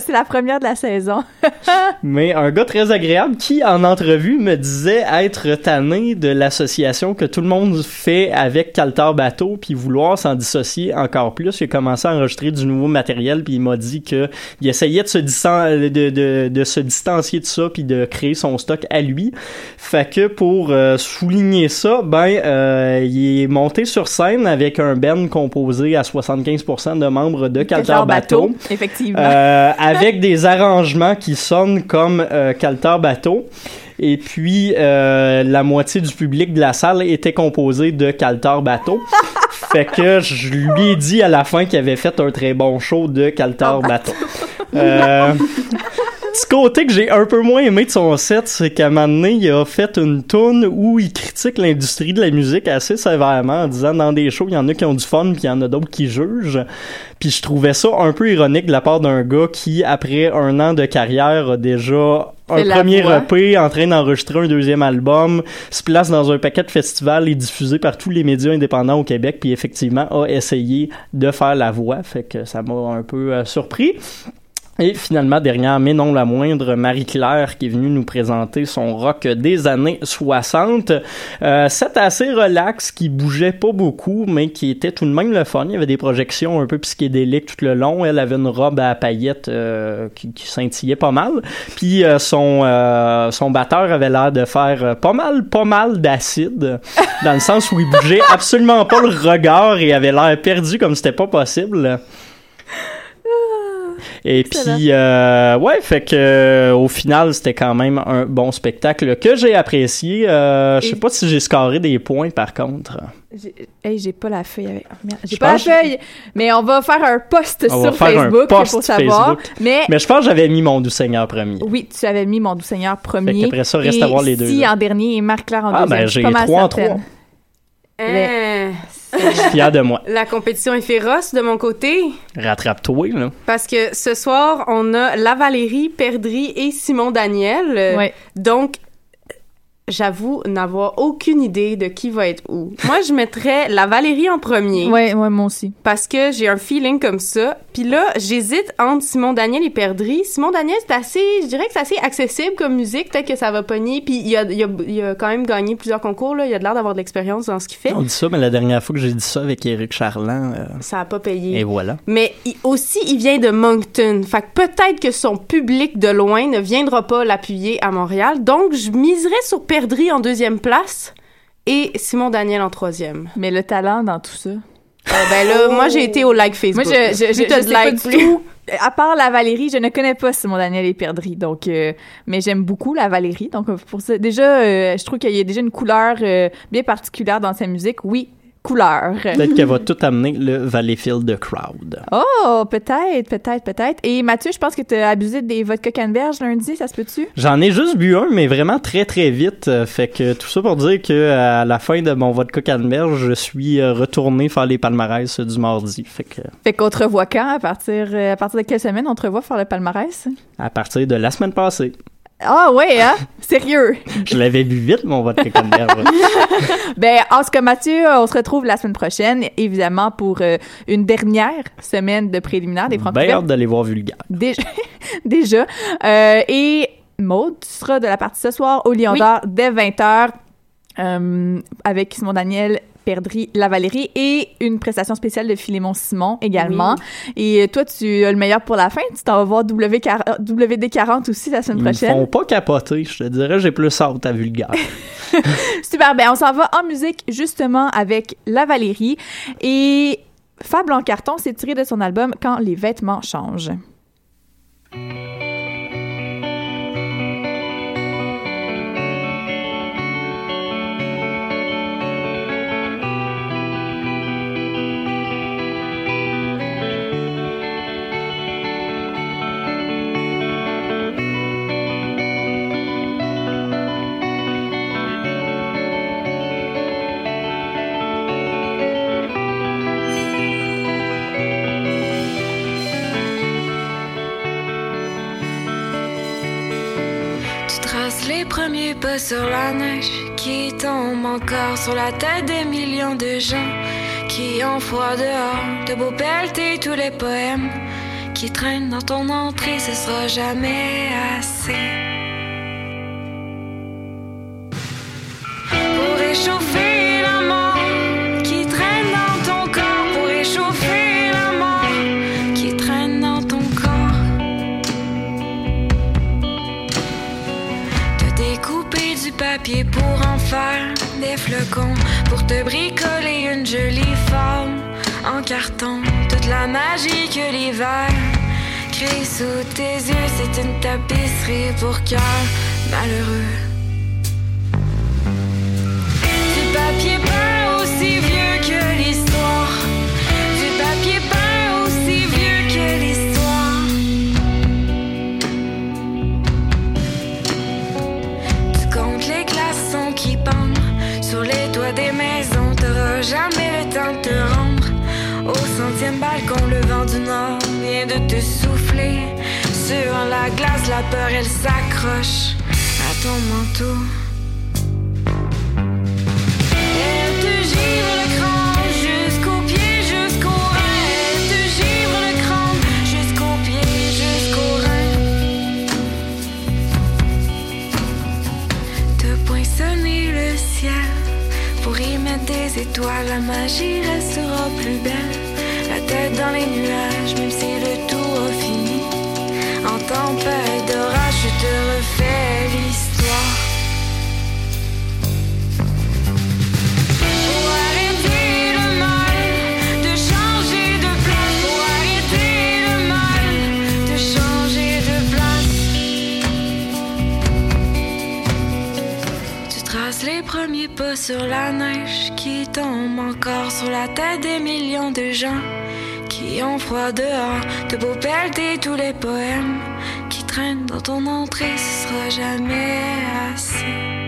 S1: C'est la première de la saison.
S2: Mais un gars très agréable qui, en entrevue, me disait être tanné de l'association que tout le monde fait avec Caltar Bateau, puis vouloir s'en dissocier encore plus. Il a commencé à enregistrer du nouveau matériel, puis il m'a dit que il essayait de se, de, de, de se distancier de ça, puis de créer son stock à lui. Fait que pour euh, souligner ça, ben, euh, il est monté sur scène avec un band composé à 75% de membres de Caltar Bateau.
S1: Effectivement.
S2: Euh, avec des arrangements qui sonnent comme euh, Caltar Bateau. Et puis, euh, la moitié du public de la salle était composé de Caltar Bateau. fait que je lui ai dit à la fin qu'il avait fait un très bon show de Caltar Bateau. Petit côté que j'ai un peu moins aimé de son set, c'est qu'à un moment donné, il a fait une tune où il critique l'industrie de la musique assez sévèrement en disant dans des shows, il y en a qui ont du fun puis il y en a d'autres qui jugent. Puis je trouvais ça un peu ironique de la part d'un gars qui, après un an de carrière, a déjà un premier
S1: voix.
S2: EP, en train d'enregistrer un deuxième album, se place dans un paquet de festivals et diffusé par tous les médias indépendants au Québec, puis effectivement a essayé de faire la voix, fait que ça m'a un peu euh, surpris. Et finalement, dernière, mais non la moindre, Marie-Claire qui est venue nous présenter son rock des années 60. Euh, c'est assez relax, qui bougeait pas beaucoup, mais qui était tout de même le fun. Il y avait des projections un peu psychédéliques tout le long. Elle avait une robe à paillettes euh, qui, qui scintillait pas mal. Puis euh, son, euh, son batteur avait l'air de faire euh, pas mal, pas mal d'acide, dans le sens où il bougeait absolument pas le regard et avait l'air perdu comme c'était pas possible. Et puis, euh, ouais, fait que euh, au final, c'était quand même un bon spectacle que j'ai apprécié. Euh, je sais pas si j'ai scoré des points, par contre.
S1: J'ai- Hey, j'ai pas la feuille avec. oh, j'ai pas la feuille, mais on va faire un post
S2: On
S1: sur Facebook
S2: post
S1: pour savoir.
S2: Facebook.
S1: Mais,
S2: Mais je pense que j'avais mis mon doux Seigneur premier.
S1: oui, tu avais mis mon doux Seigneur premier.
S2: Fait qu'après ça, reste
S1: et
S2: à voir les deux
S1: Si en dernier et Marc-Claire en
S2: Ah,
S1: deuxième.
S2: ben,
S1: je suis
S2: j'ai trois en trois.
S3: Hein,
S2: Je suis fier de moi.
S3: La compétition est féroce de mon côté.
S2: Rattrape-toi, là.
S3: Parce que ce soir, on a La Valérie, Perdry et Simon Daniel.
S1: Ouais.
S3: Donc, j'avoue n'avoir aucune idée de qui va être où. Moi, je mettrais La Valérie en premier.
S1: Ouais, ouais, moi aussi.
S3: Parce que j'ai un feeling comme ça. Puis là, j'hésite entre Simon Daniel et Perdry. Simon Daniel, c'est assez, je dirais que c'est assez accessible comme musique. Peut-être que ça va pogner. Puis il a, il a, il a quand même gagné plusieurs concours. Là. Il a de l'air d'avoir de l'expérience dans ce qu'il fait.
S2: On dit ça, mais la dernière fois que j'ai dit ça avec Éric Charland, euh,
S3: Ça a pas payé.
S2: et voilà.
S3: Mais il- aussi, il vient de Moncton. Fait que peut-être que son public de loin ne viendra pas l'appuyer à Montréal. Donc, je miserais sur Perdry en deuxième place et Simon Daniel en troisième.
S1: Mais le talent dans tout ça?
S3: Euh, ben là, moi, j'ai été au like Facebook.
S1: Moi, je, je, je,
S3: Plus t'as
S1: je
S3: de
S1: sais pas
S3: likes,
S1: du
S3: plus-
S1: tout. À part la Valérie, je ne connais pas Simon Daniel et Perdry, donc euh, mais j'aime beaucoup la Valérie. Donc euh, pour ça, déjà, euh, je trouve qu'il y a déjà une couleur euh, bien particulière dans sa musique. Oui, couleur.
S2: Peut-être qu'elle va tout amener le Valleyfield Crowd.
S1: Oh, peut-être, peut-être, peut-être. Et Mathieu, je pense que tu as abusé des vodka canneberge lundi, ça se peut-tu?
S2: J'en ai juste bu un, mais vraiment très très vite. Euh, Fait que tout ça pour dire que à la fin de mon vodka canneberge, je suis euh, retourné faire les palmarès du mardi. Fait que
S1: Fait qu'on te revoit quand? À partir, euh, à partir de quelle semaine on te revoit faire le palmarès?
S2: à partir de la semaine passée,
S1: Ah ouais, hein? Sérieux?
S2: je l'avais bu vite mon vodka canneberge.
S1: Ben, en ce cas, Mathieu, on se retrouve la semaine prochaine, évidemment, pour euh, une dernière semaine de préliminaire des francs
S2: Bien hâte d'aller voir Vulgaire.
S1: Déjà. déjà. Euh, et Maud, tu seras de la partie ce soir au Lion
S3: Oui.
S1: d'Or dès 20h euh, avec Simon Daniel. Perdry, La Valérie et une prestation spéciale de Philémon Simon également. Et euh, toi, tu as le meilleur pour la fin. Tu t'en vas voir WK WD40 aussi la semaine
S2: Ils me
S1: prochaine.
S2: font pas capoter, je te dirais, j'ai plus hâte à Vulgaire.
S1: Super, ben on s'en va en musique justement avec La Valérie et Fable en carton, c'est tiré de son album Quand les vêtements changent.
S6: Pas sur la neige qui tombe encore sur la tête des millions de gens qui ont froid dehors, de beaux pelletés tous les poèmes qui traînent dans ton entrée, ce sera jamais assez. Pour réchauffer papier pour en faire des flocons, pour te bricoler une jolie forme en carton. Toute la magie que l'hiver crée sous tes yeux, c'est une tapisserie pour cœur malheureux. Jamais le temps te rendre au centième balcon. Le vent du nord vient de te souffler sur la glace. La peur, elle s'accroche à ton manteau. Elle te le crâne des étoiles. La magie restera plus belle. La tête dans les nuages, même si le tout a fini. En tempête d'orage, je te sur la neige qui tombe encore sur la tête des millions de gens qui ont froid dehors. De beaux pelletés tous les poèmes qui traînent dans ton entrée, ce sera jamais assez.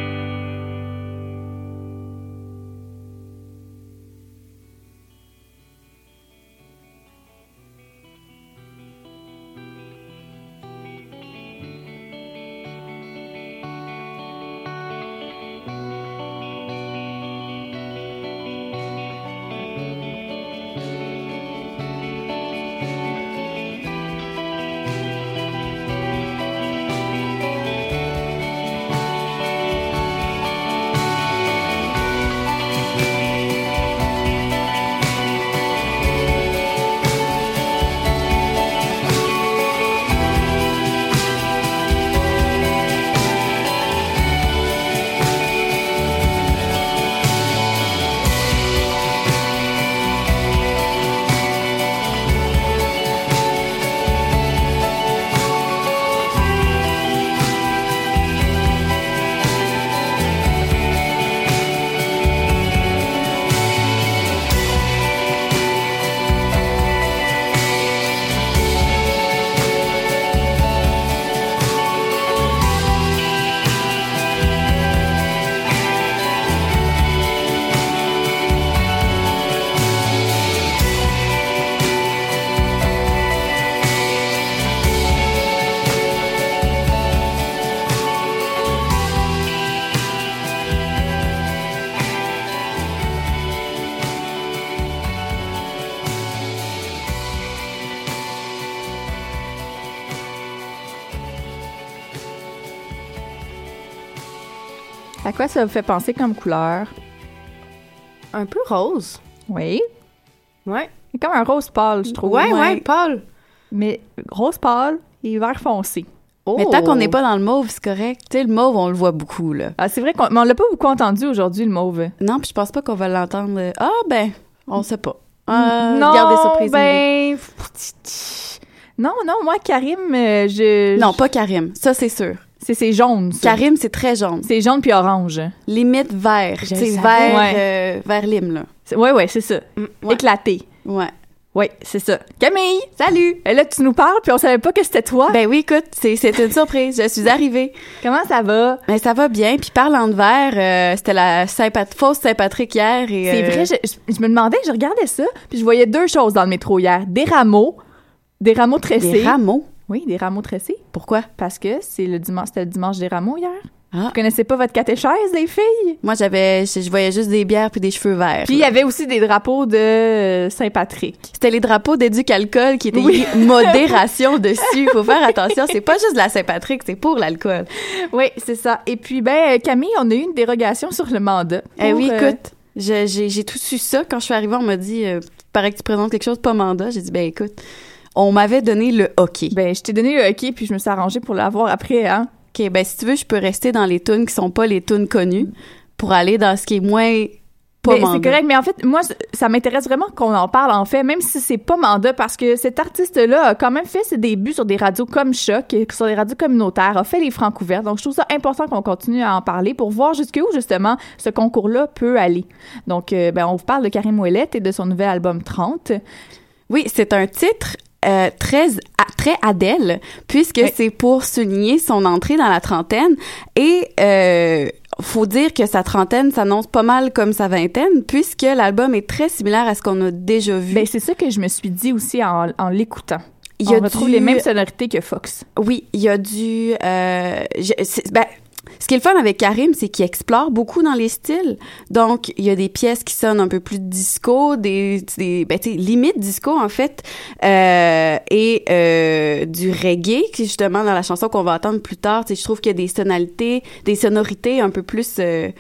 S1: À quoi ça vous fait penser comme couleur?
S3: Un peu rose.
S1: Oui.
S3: Ouais.
S1: C'est comme un rose pâle, je trouve.
S3: Ouais, ouais, pâle.
S1: Mais rose pâle et vert foncé.
S8: Mais tant qu'on n'est pas dans le mauve, c'est correct. Tu sais, le mauve, on le voit beaucoup, là.
S1: Ah, c'est vrai qu'on l'a pas beaucoup entendu aujourd'hui, le mauve.
S8: Non, puis je pense pas qu'on va l'entendre. euh, Ah, ben, on sait pas. Ah,
S1: non,
S8: surprises.
S1: ben... Non, non, moi, Karim, euh, je...
S8: Non, pas Karim. Ça, c'est sûr.
S1: C'est c'est jaune, ça.
S8: Karim, c'est très jaune.
S1: C'est jaune puis orange.
S8: Limite vert.
S1: Savais.
S8: vert,
S1: Ouais.
S8: euh, vert lime, là.
S1: C'est- Ouais, ouais, c'est ça.
S8: ouais.
S1: Éclaté.
S8: Ouais.
S1: Ouais, c'est ça. Camille!
S8: Salut!
S1: Et là, tu nous parles, puis on savait pas que c'était toi.
S8: Ben oui, écoute, c'est c'est une surprise. Je suis arrivée.
S1: Comment ça va?
S8: Ben ça va bien. Puis parlant de verre, euh, c'était la fausse Saint-Patrick hier. et
S1: C'est
S8: euh,
S1: vrai, je, je- je me demandais, je regardais ça, puis je voyais deux choses dans le métro hier. Des rameaux, des rameaux tressés.
S8: Des rameaux?
S1: Oui, des rameaux tressés.
S8: Pourquoi?
S1: Parce que c'est le dimanche, c'était le dimanche des rameaux hier.
S8: Ah.
S1: Vous connaissez pas votre catéchèse, les filles?
S8: Moi, j'avais, je, je voyais juste des bières puis des cheveux verts.
S1: Puis il y avait aussi des drapeaux de euh, Saint-Patrick.
S8: C'était les drapeaux d'éduc-alcool qui étaient
S1: Oui.
S8: modération dessus. Faut faire attention. C'est pas juste de la Saint-Patrick, c'est pour l'alcool.
S1: Oui, c'est ça. Et puis, ben, Camille, on a eu une dérogation sur le mandat.
S8: Eh oui,
S1: euh,
S8: écoute, j'ai tout su ça. Quand je suis arrivée, on m'a dit, euh, paraît que tu présentes quelque chose, pas mandat. J'ai dit, ben écoute, on m'avait donné le hockey.
S1: Ben, je t'ai donné le hockey, puis je me suis arrangée pour l'avoir après, hein.
S8: OK, ben si tu veux, je peux rester dans les tunes qui sont pas les tunes connues pour aller dans ce qui est moins pas
S1: Ben, c'est correct, mais en fait, moi, ça m'intéresse vraiment qu'on en parle, en fait, même si c'est pas mandat, parce que cet artiste-là a quand même fait ses débuts sur des radios comme Choc, sur des radios communautaires, a fait les francs ouverts. Donc, je trouve ça important qu'on continue à en parler pour voir jusqu'où, justement, ce concours-là peut aller. Donc, euh, ben, on vous parle de Karim Ouellette et de son nouvel album 30.
S8: Oui, c'est un titre euh, très très Adèle puisque c'est pour souligner son entrée dans la trentaine et euh, faut dire que sa trentaine s'annonce pas mal comme sa vingtaine puisque l'album est très similaire à ce qu'on a déjà vu.
S1: Ben, c'est ça que je me suis dit aussi en, en l'écoutant.
S8: Il y a
S1: on retrouve
S8: du-
S1: les mêmes sonorités que Fox.
S8: Oui, il y a du. Euh, je- ben, ce qui est le fun avec Karim, c'est qu'il explore beaucoup dans les styles. Donc, il y a des pièces qui sonnent un peu plus disco, des, des ben, disco en fait, euh, et euh, du reggae, qui justement dans la chanson qu'on va entendre plus tard. Je trouve qu'il y a des sonorités, des sonorités un peu plus, euh,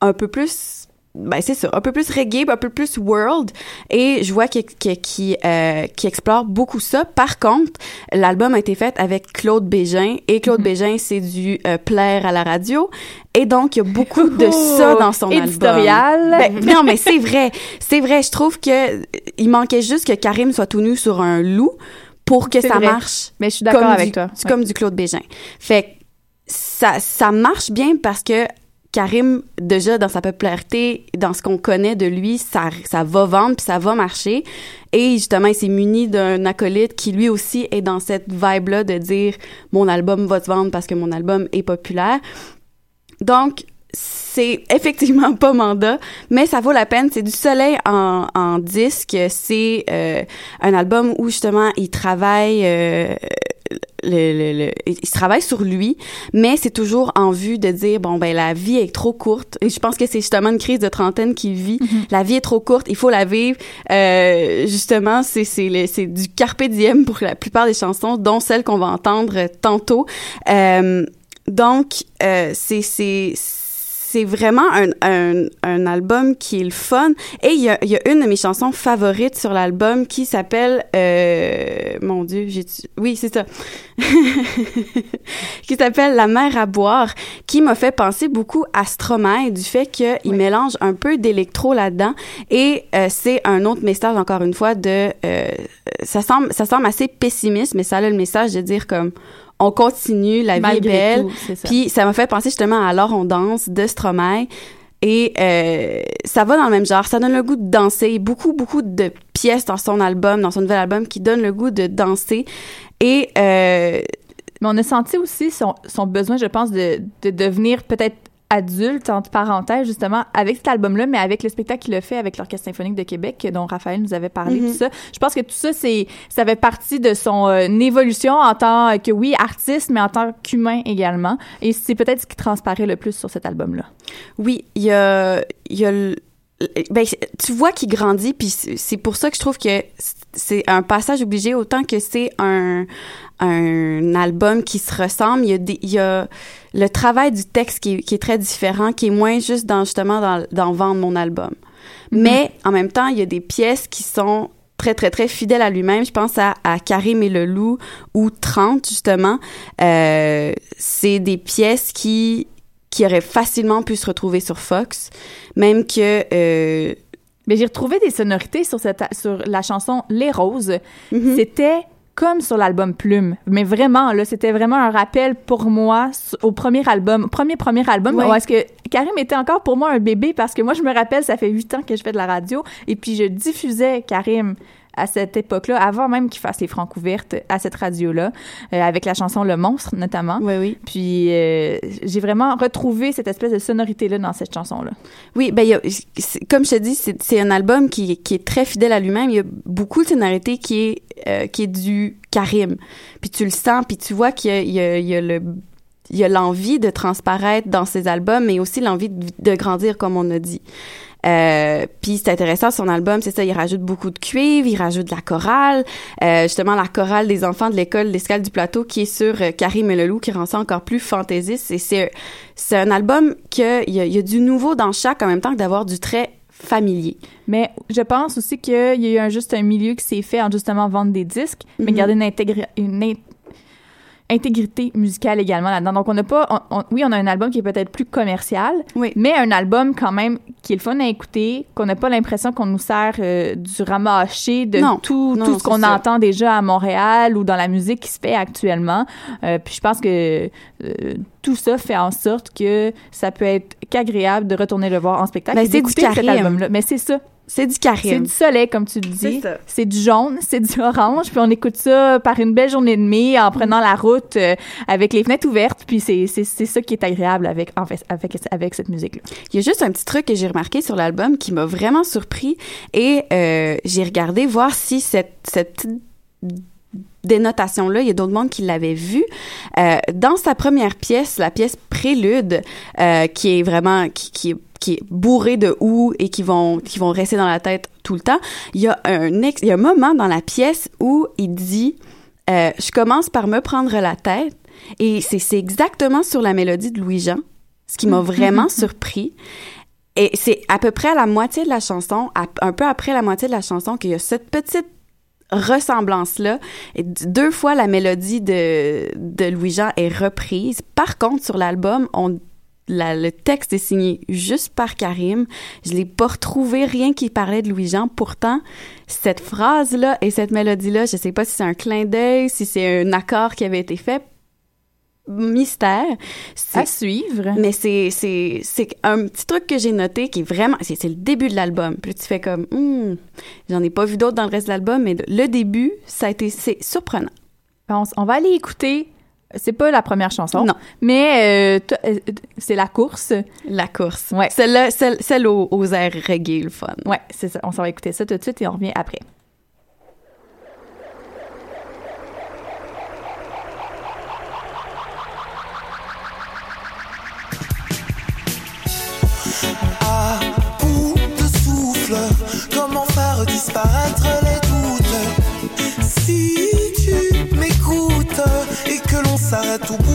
S8: un peu plus ben c'est ça, un peu plus reggae, un peu plus world, et je vois qu'il qui, qui, euh, qui explore beaucoup ça. Par contre, l'album a été fait avec Claude Bégin, et Claude Bégin, c'est du euh, plaire à la radio, et donc il y a beaucoup de ça dans son
S1: Éditorial.
S8: album. Ben, non, mais c'est vrai, c'est vrai. Je trouve que il manquait juste que Karim soit tout nu sur un loup pour que ça
S1: vrai.
S8: marche.
S1: Mais je suis d'accord avec
S8: du-
S1: toi.
S8: C'est
S1: Ouais.
S8: comme du Claude Bégin. Fait que ça, ça marche bien parce que Karim, déjà, dans sa popularité, dans ce qu'on connaît de lui, ça, ça va vendre puis ça va marcher. Et justement, il s'est muni d'un acolyte qui, lui aussi, est dans cette vibe-là de dire « mon album va se vendre parce que mon album est populaire ». Donc, c'est effectivement pas mandat, mais ça vaut la peine. C'est du soleil en, en disque. C'est euh, un album où justement il travaille, euh, le, le, le- il se travaille sur lui, mais c'est toujours en vue de dire bon ben la vie est trop courte. Et je pense que c'est justement une crise de trentaine qu'il vit. La vie est trop courte, il faut la vivre. Euh, justement, c'est c'est du carpe diem pour la plupart des chansons, dont celle qu'on va entendre tantôt. Euh, donc, euh, c'est c'est vraiment un, un, un album qui est le fun. Et il y a, il y a une de mes chansons favorites sur l'album qui s'appelle... Euh, mon Dieu, j'ai... Oui, c'est ça. qui s'appelle La mer à boire, qui m'a fait penser beaucoup à Stromae, du fait qu'il mélange un peu d'électro là-dedans. Et euh, c'est un autre message, encore une fois, de... euh, ça, semble, ça semble assez pessimiste, mais ça a le message de dire comme on continue, la vie est belle.
S1: tout, c'est ça.
S8: Puis ça m'a fait penser justement à Alors on danse de Stromae. Et euh, ça va dans le même genre. Ça donne le goût de danser. Beaucoup, beaucoup de pièces dans son album, dans son nouvel album, qui donnent le goût de danser. Et euh,
S1: Mais on a senti aussi son, son besoin, je pense, de, de devenir peut-être adulte, entre parenthèses, justement, avec cet album-là, mais avec le spectacle qu'il a fait avec l'Orchestre symphonique de Québec, dont Raphaël nous avait parlé,
S8: Mhm.
S1: tout ça. Je pense que tout ça, c'est, ça fait partie de son euh, évolution en tant que, oui, artiste, mais en tant qu'humain également. Et c'est peut-être ce qui transparaît le plus sur cet album-là.
S8: oui, il y a, il y a le- ben, tu vois qu'il grandit, puis c'est pour ça que je trouve que c'est un passage obligé autant que c'est un un album qui se ressemble. Il y a, des, il y a le travail du texte qui est, qui est très différent, qui est moins juste dans justement dans, dans vendre mon album. Mais en même temps, il y a des pièces qui sont très, très, très fidèles à lui-même. Je pense à, à Karim et le loup ou 30, justement. Euh, c'est des pièces qui, qui auraient facilement pu se retrouver sur Fox. Même que... Euh,
S1: Mais j'ai retrouvé des sonorités sur, cette, sur la chanson Les Roses. C'était comme sur l'album Plume. Mais vraiment, là, c'était vraiment un rappel pour moi au premier album, premier, premier album, où est-ce que Karim était encore pour moi un bébé? Parce que moi, je me rappelle, ça fait huit ans que je fais de la radio et puis je diffusais Karim à cette époque-là, avant même qu'il fasse les francs ouvertes à cette radio-là, euh, avec la chanson Le Monstre, notamment.
S8: Oui, oui.
S1: Puis euh, j'ai vraiment retrouvé cette espèce de sonorité-là dans cette chanson-là.
S8: Oui, ben y a- comme je te dis, c'est un album qui, qui est très fidèle à lui-même. Il y a beaucoup de sonorités qui est euh, qui est du Karim. Puis tu le sens, puis tu vois qu'il y y y a le il y a l'envie de transparaître dans ses albums, mais aussi l'envie de, de grandir, comme on a dit. Euh, puis c'est intéressant son album, c'est ça, il rajoute beaucoup de cuivre, il rajoute de la chorale, euh, justement la chorale des enfants de l'école d'escale du plateau qui est sur euh, Karim et le loup qui rend ça encore plus fantaisiste et c'est c'est un album que il y, a, y a du nouveau dans chaque en même temps que d'avoir du très familier.
S1: Mais je pense aussi qu'il y a eu un, juste un milieu qui s'est fait en justement vendre des disques, mais
S8: Mhm.
S1: garder une, intégri- une intégrité musicale également là-dedans. Donc, on n'a pas... on- on- oui, on a un album qui est peut-être plus commercial, mais un album quand même qui est le fun à écouter, qu'on n'a pas l'impression qu'on nous sert euh, du ramaché de
S8: Non.
S1: tout,
S8: Non,
S1: tout
S8: non,
S1: ce qu'on entend déjà à Montréal ou dans la musique qui se fait actuellement. Euh, puis je pense que euh, tout ça fait en sorte que ça peut être qu'agréable de retourner le voir en spectacle
S8: Ben,
S1: et d'écouter cet album-là. Mais c'est ça.
S8: C'est du Karim.
S1: C'est du soleil, comme tu le dis.
S8: C'est ça.
S1: C'est du jaune, c'est du orange, puis on écoute ça par une belle journée de mai en prenant la route euh, avec les fenêtres ouvertes, puis c'est c'est c'est ça qui est agréable avec en fait avec avec cette musique là.
S8: Il y a juste un petit truc que j'ai remarqué sur l'album qui m'a vraiment surpris et euh, j'ai regardé voir si cette, cette petite dénotation-là, il y a d'autres mondes qui l'avaient vu. Euh, dans sa première pièce, la pièce Prélude, euh, qui est vraiment, qui, qui, est- qui est bourrée de ou et qui vont, qui vont rester dans la tête tout le temps, il y a un, ex, il y a un moment dans la pièce où il dit, euh, je commence par me prendre la tête et c'est c'est exactement sur la mélodie de Louis-Jean, ce qui m'a vraiment surpris. Et c'est à peu près à la moitié de la chanson, à- un peu après la moitié de la chanson, qu'il y a cette petite ressemblance-là. Deux fois, la mélodie de, de Louis-Jean est reprise. Par contre, sur l'album, on le texte est signé juste par Karim. Je l'ai pas retrouvé rien qui parlait de Louis-Jean. Pourtant, cette phrase-là et cette mélodie-là, je sais pas si c'est un clin d'œil, si c'est un accord qui avait été fait. Mystère.
S1: À suivre.
S8: Mais c'est, c'est, c'est un petit truc que j'ai noté qui est vraiment, c'est, le début de l'album. Puis tu fais comme, Hmm, j'en ai pas vu d'autres dans le reste de l'album, mais le début, ça a été, c'est surprenant.
S1: On, on va aller écouter. C'est pas la première chanson.
S8: Non.
S1: Mais euh, euh, c'est la course.
S8: La course.
S1: Ouais.
S8: Celle, celle aux, aux airs reggae, le fun.
S1: Ouais, c'est ça. On s'en va écouter ça tout de suite et on revient après.
S9: Comment faire disparaître les doutes? Si tu m'écoutes et que l'on s'arrête au bout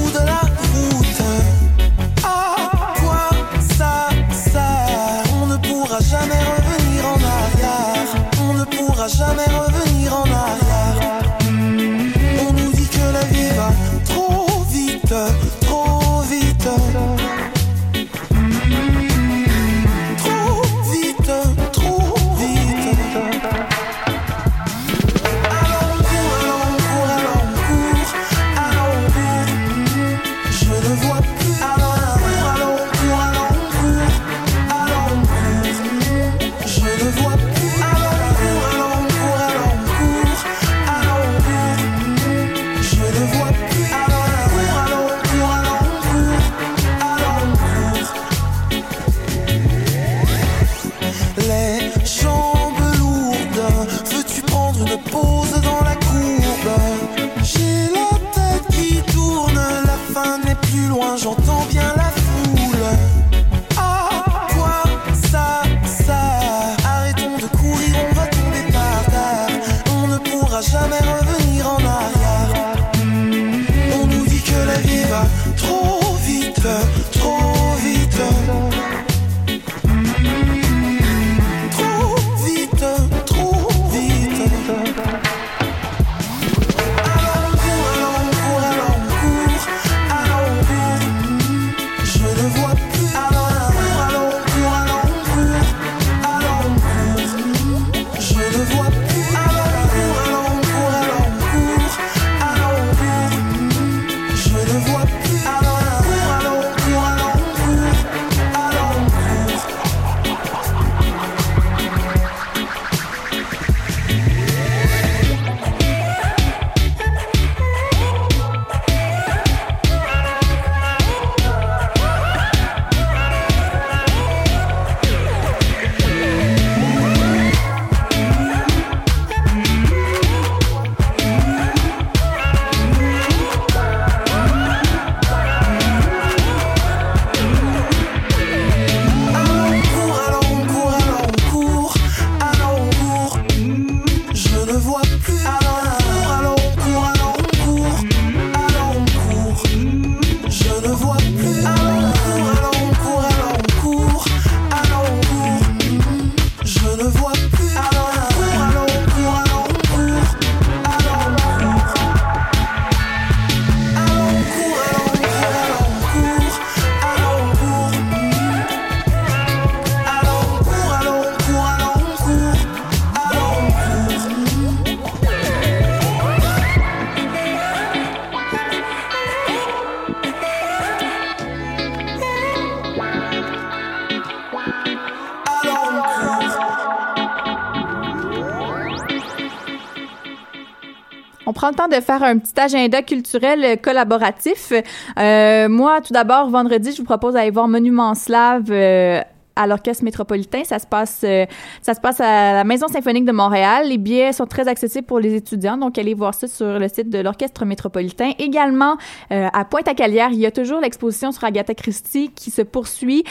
S9: de
S1: faire un petit agenda culturel euh, collaboratif. Euh, moi, tout d'abord, vendredi, je vous propose d'aller voir Monument Slave euh, à l'Orchestre métropolitain. Ça se passe, euh, ça se passe à la Maison symphonique de Montréal. Les billets sont très accessibles pour les étudiants, donc allez voir ça sur le site de l'Orchestre métropolitain. Également, euh, à Pointe-à-Calière, il y a toujours l'exposition sur Agatha Christie qui se poursuit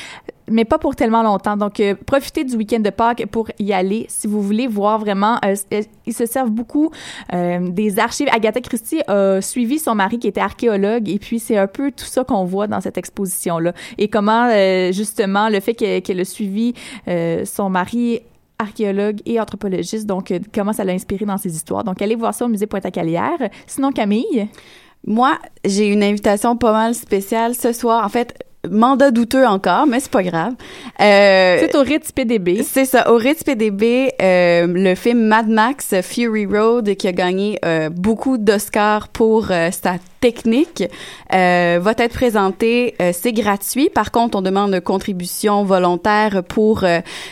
S1: mais pas pour tellement longtemps. Donc, euh, profitez du week-end de Pâques pour y aller si vous voulez voir vraiment. euh, euh, ils se servent beaucoup des archives. Agatha Christie a suivi son mari qui était archéologue et puis c'est un peu tout ça qu'on voit dans cette exposition-là. Et comment, justement, le fait qu'elle a suivi son mari archéologue et anthropologiste, donc comment ça l'a inspiré dans ses histoires. Donc, allez voir ça au musée Pointe-à-Calière. Sinon, Camille?
S8: Moi, j'ai une invitation pas mal spéciale ce soir. En fait, mandat douteux encore, mais c'est pas grave. Euh,
S1: c'est au Ritz PDB.
S8: C'est ça, au Ritz PDB, euh, le film Mad Max Fury Road qui a gagné euh, beaucoup d'Oscars pour sa technique va être présenté. C'est gratuit. Par contre, on demande une contribution volontaire pour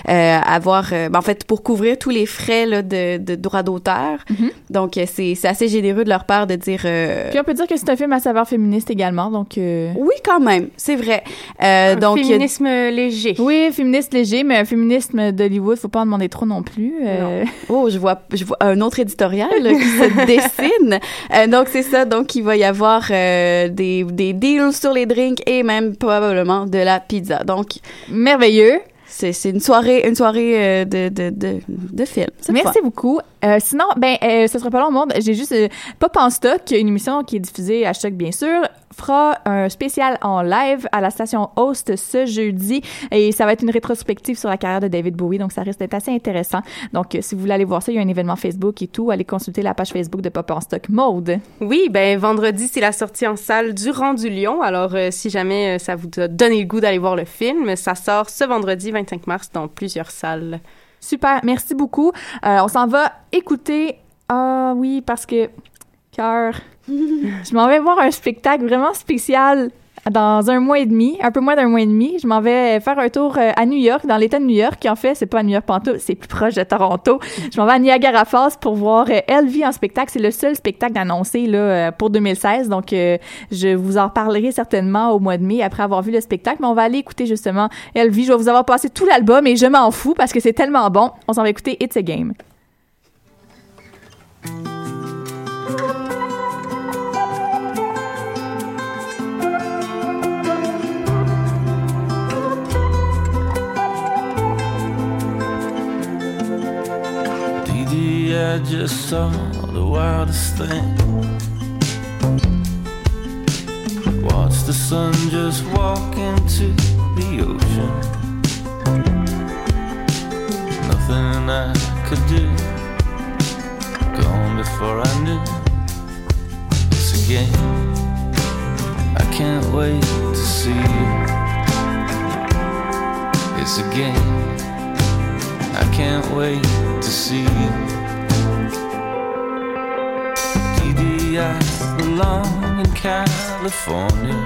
S8: avoir, ben, en fait, pour couvrir tous les frais là, de, de droit d'auteur. Donc, euh, c'est c'est assez généreux de leur part de dire.
S1: Puis on peut dire que c'est un film à saveur féministe également, donc...
S8: oui, quand même, c'est vrai. Euh,
S1: Un
S8: donc, a-
S1: féminisme léger. Oui, féministe léger, mais un féminisme d'Hollywood, faut pas en demander trop non plus. euh.
S8: Oh, je vois, je vois un autre éditorial là, qui se dessine. Euh, donc c'est ça. Donc il va y avoir euh, des, des deals sur les drinks et même probablement de la pizza. Donc
S1: merveilleux.
S8: C'est une soirée une soirée de de de de film.
S1: Merci beaucoup. Euh, sinon, ben, euh, ce sera pas long monde. J'ai juste euh, Pop en stock, une émission qui est diffusée à Choc, bien sûr, fera un spécial en live à la station Host ce jeudi et ça va être une rétrospective sur la carrière de David Bowie, donc ça risque d'être assez intéressant. Donc, euh, si vous voulez aller voir ça, il y a un événement Facebook et tout, allez consulter la page Facebook de Pop en stock Mode.
S3: Oui, ben vendredi, c'est la sortie en salle du Rendu Lion. Alors, euh, si jamais euh, ça vous a donné le goût d'aller voir le film, ça sort ce vendredi 25 mars dans plusieurs salles.
S1: Super, merci beaucoup. Euh, on s'en va écouter. Ah oui, parce que cœur, je m'en vais voir un spectacle vraiment spécial dans un mois et demi, un peu moins d'un mois et demi. Je m'en vais faire un tour euh, à New York, dans l'État de New York. Qui en fait, c'est pas à New York pantoute, c'est plus proche de Toronto. Je m'en vais à Niagara Falls pour voir euh, Elvie en spectacle. C'est le seul spectacle annoncé là euh, pour 2016. Donc, je vous en reparlerai certainement au mois de mai après avoir vu le spectacle. Mais on va aller écouter justement Elvie. Je vais vous avoir passé tout l'album et je m'en fous parce que c'est tellement bon. On s'en va écouter It's a Game.
S10: I just saw the wildest thing. Watch the sun just walk into the ocean. Nothing I could do. Gone before I knew. It's a game. I can't wait to see you. It's a game. I can't wait to see you. Dee I belong in California.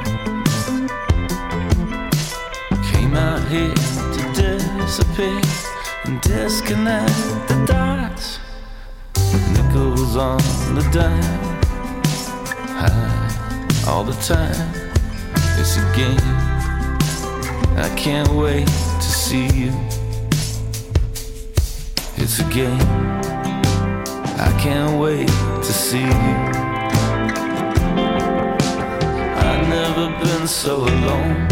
S10: Came out here to disappear and disconnect the dots. Nickels on the dime, high all the time. It's a game. I can't wait to see you. It's a game. I can't wait to see you. Never been so alone.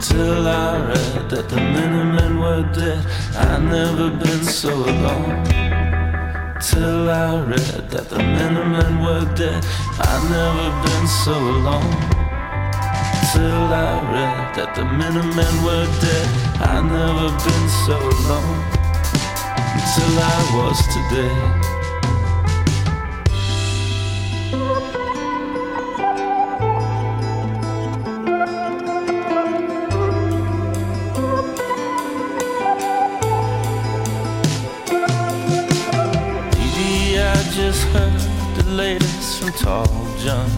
S10: Till I read that the Minutemen were dead. I've never been so alone. Till I read that the Minutemen were dead. I've never been so alone. Till I read that the Minutemen were dead. I've never been so alone Till I was today. Tall John.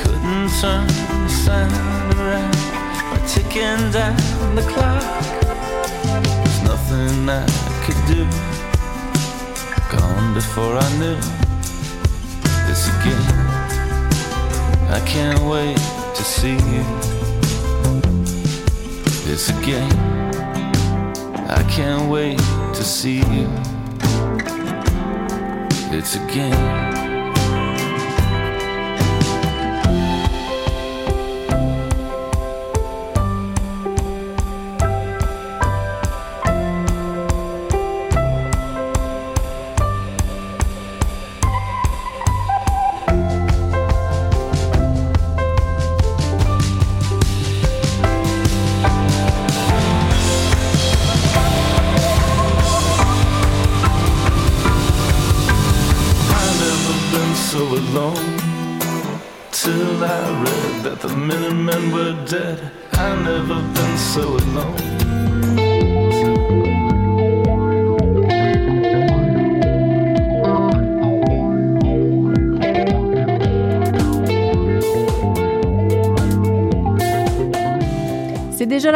S10: Couldn't turn the sound around by ticking down the clock. There's nothing I could do. Gone before I knew this again. I can't wait to see you. This again. I can't wait to see you it's
S1: a game.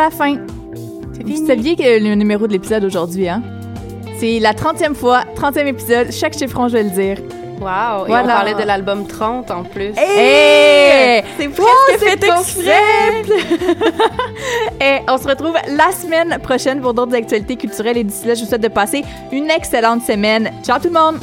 S1: La fin. Vous saviez que le numéro de l'épisode aujourd'hui, hein? C'est la 30e fois, 30e épisode, chaque chiffron, je vais le dire.
S3: Wow! Et
S1: Voilà.
S3: on parlait de l'album 30 en plus.
S1: Hey!
S3: C'est
S1: Wow,
S3: presque
S1: c'est
S3: fait exprès!
S1: Et on se retrouve la semaine prochaine pour d'autres actualités culturelles. Et d'ici là, je vous souhaite de passer une excellente semaine. Ciao tout le monde!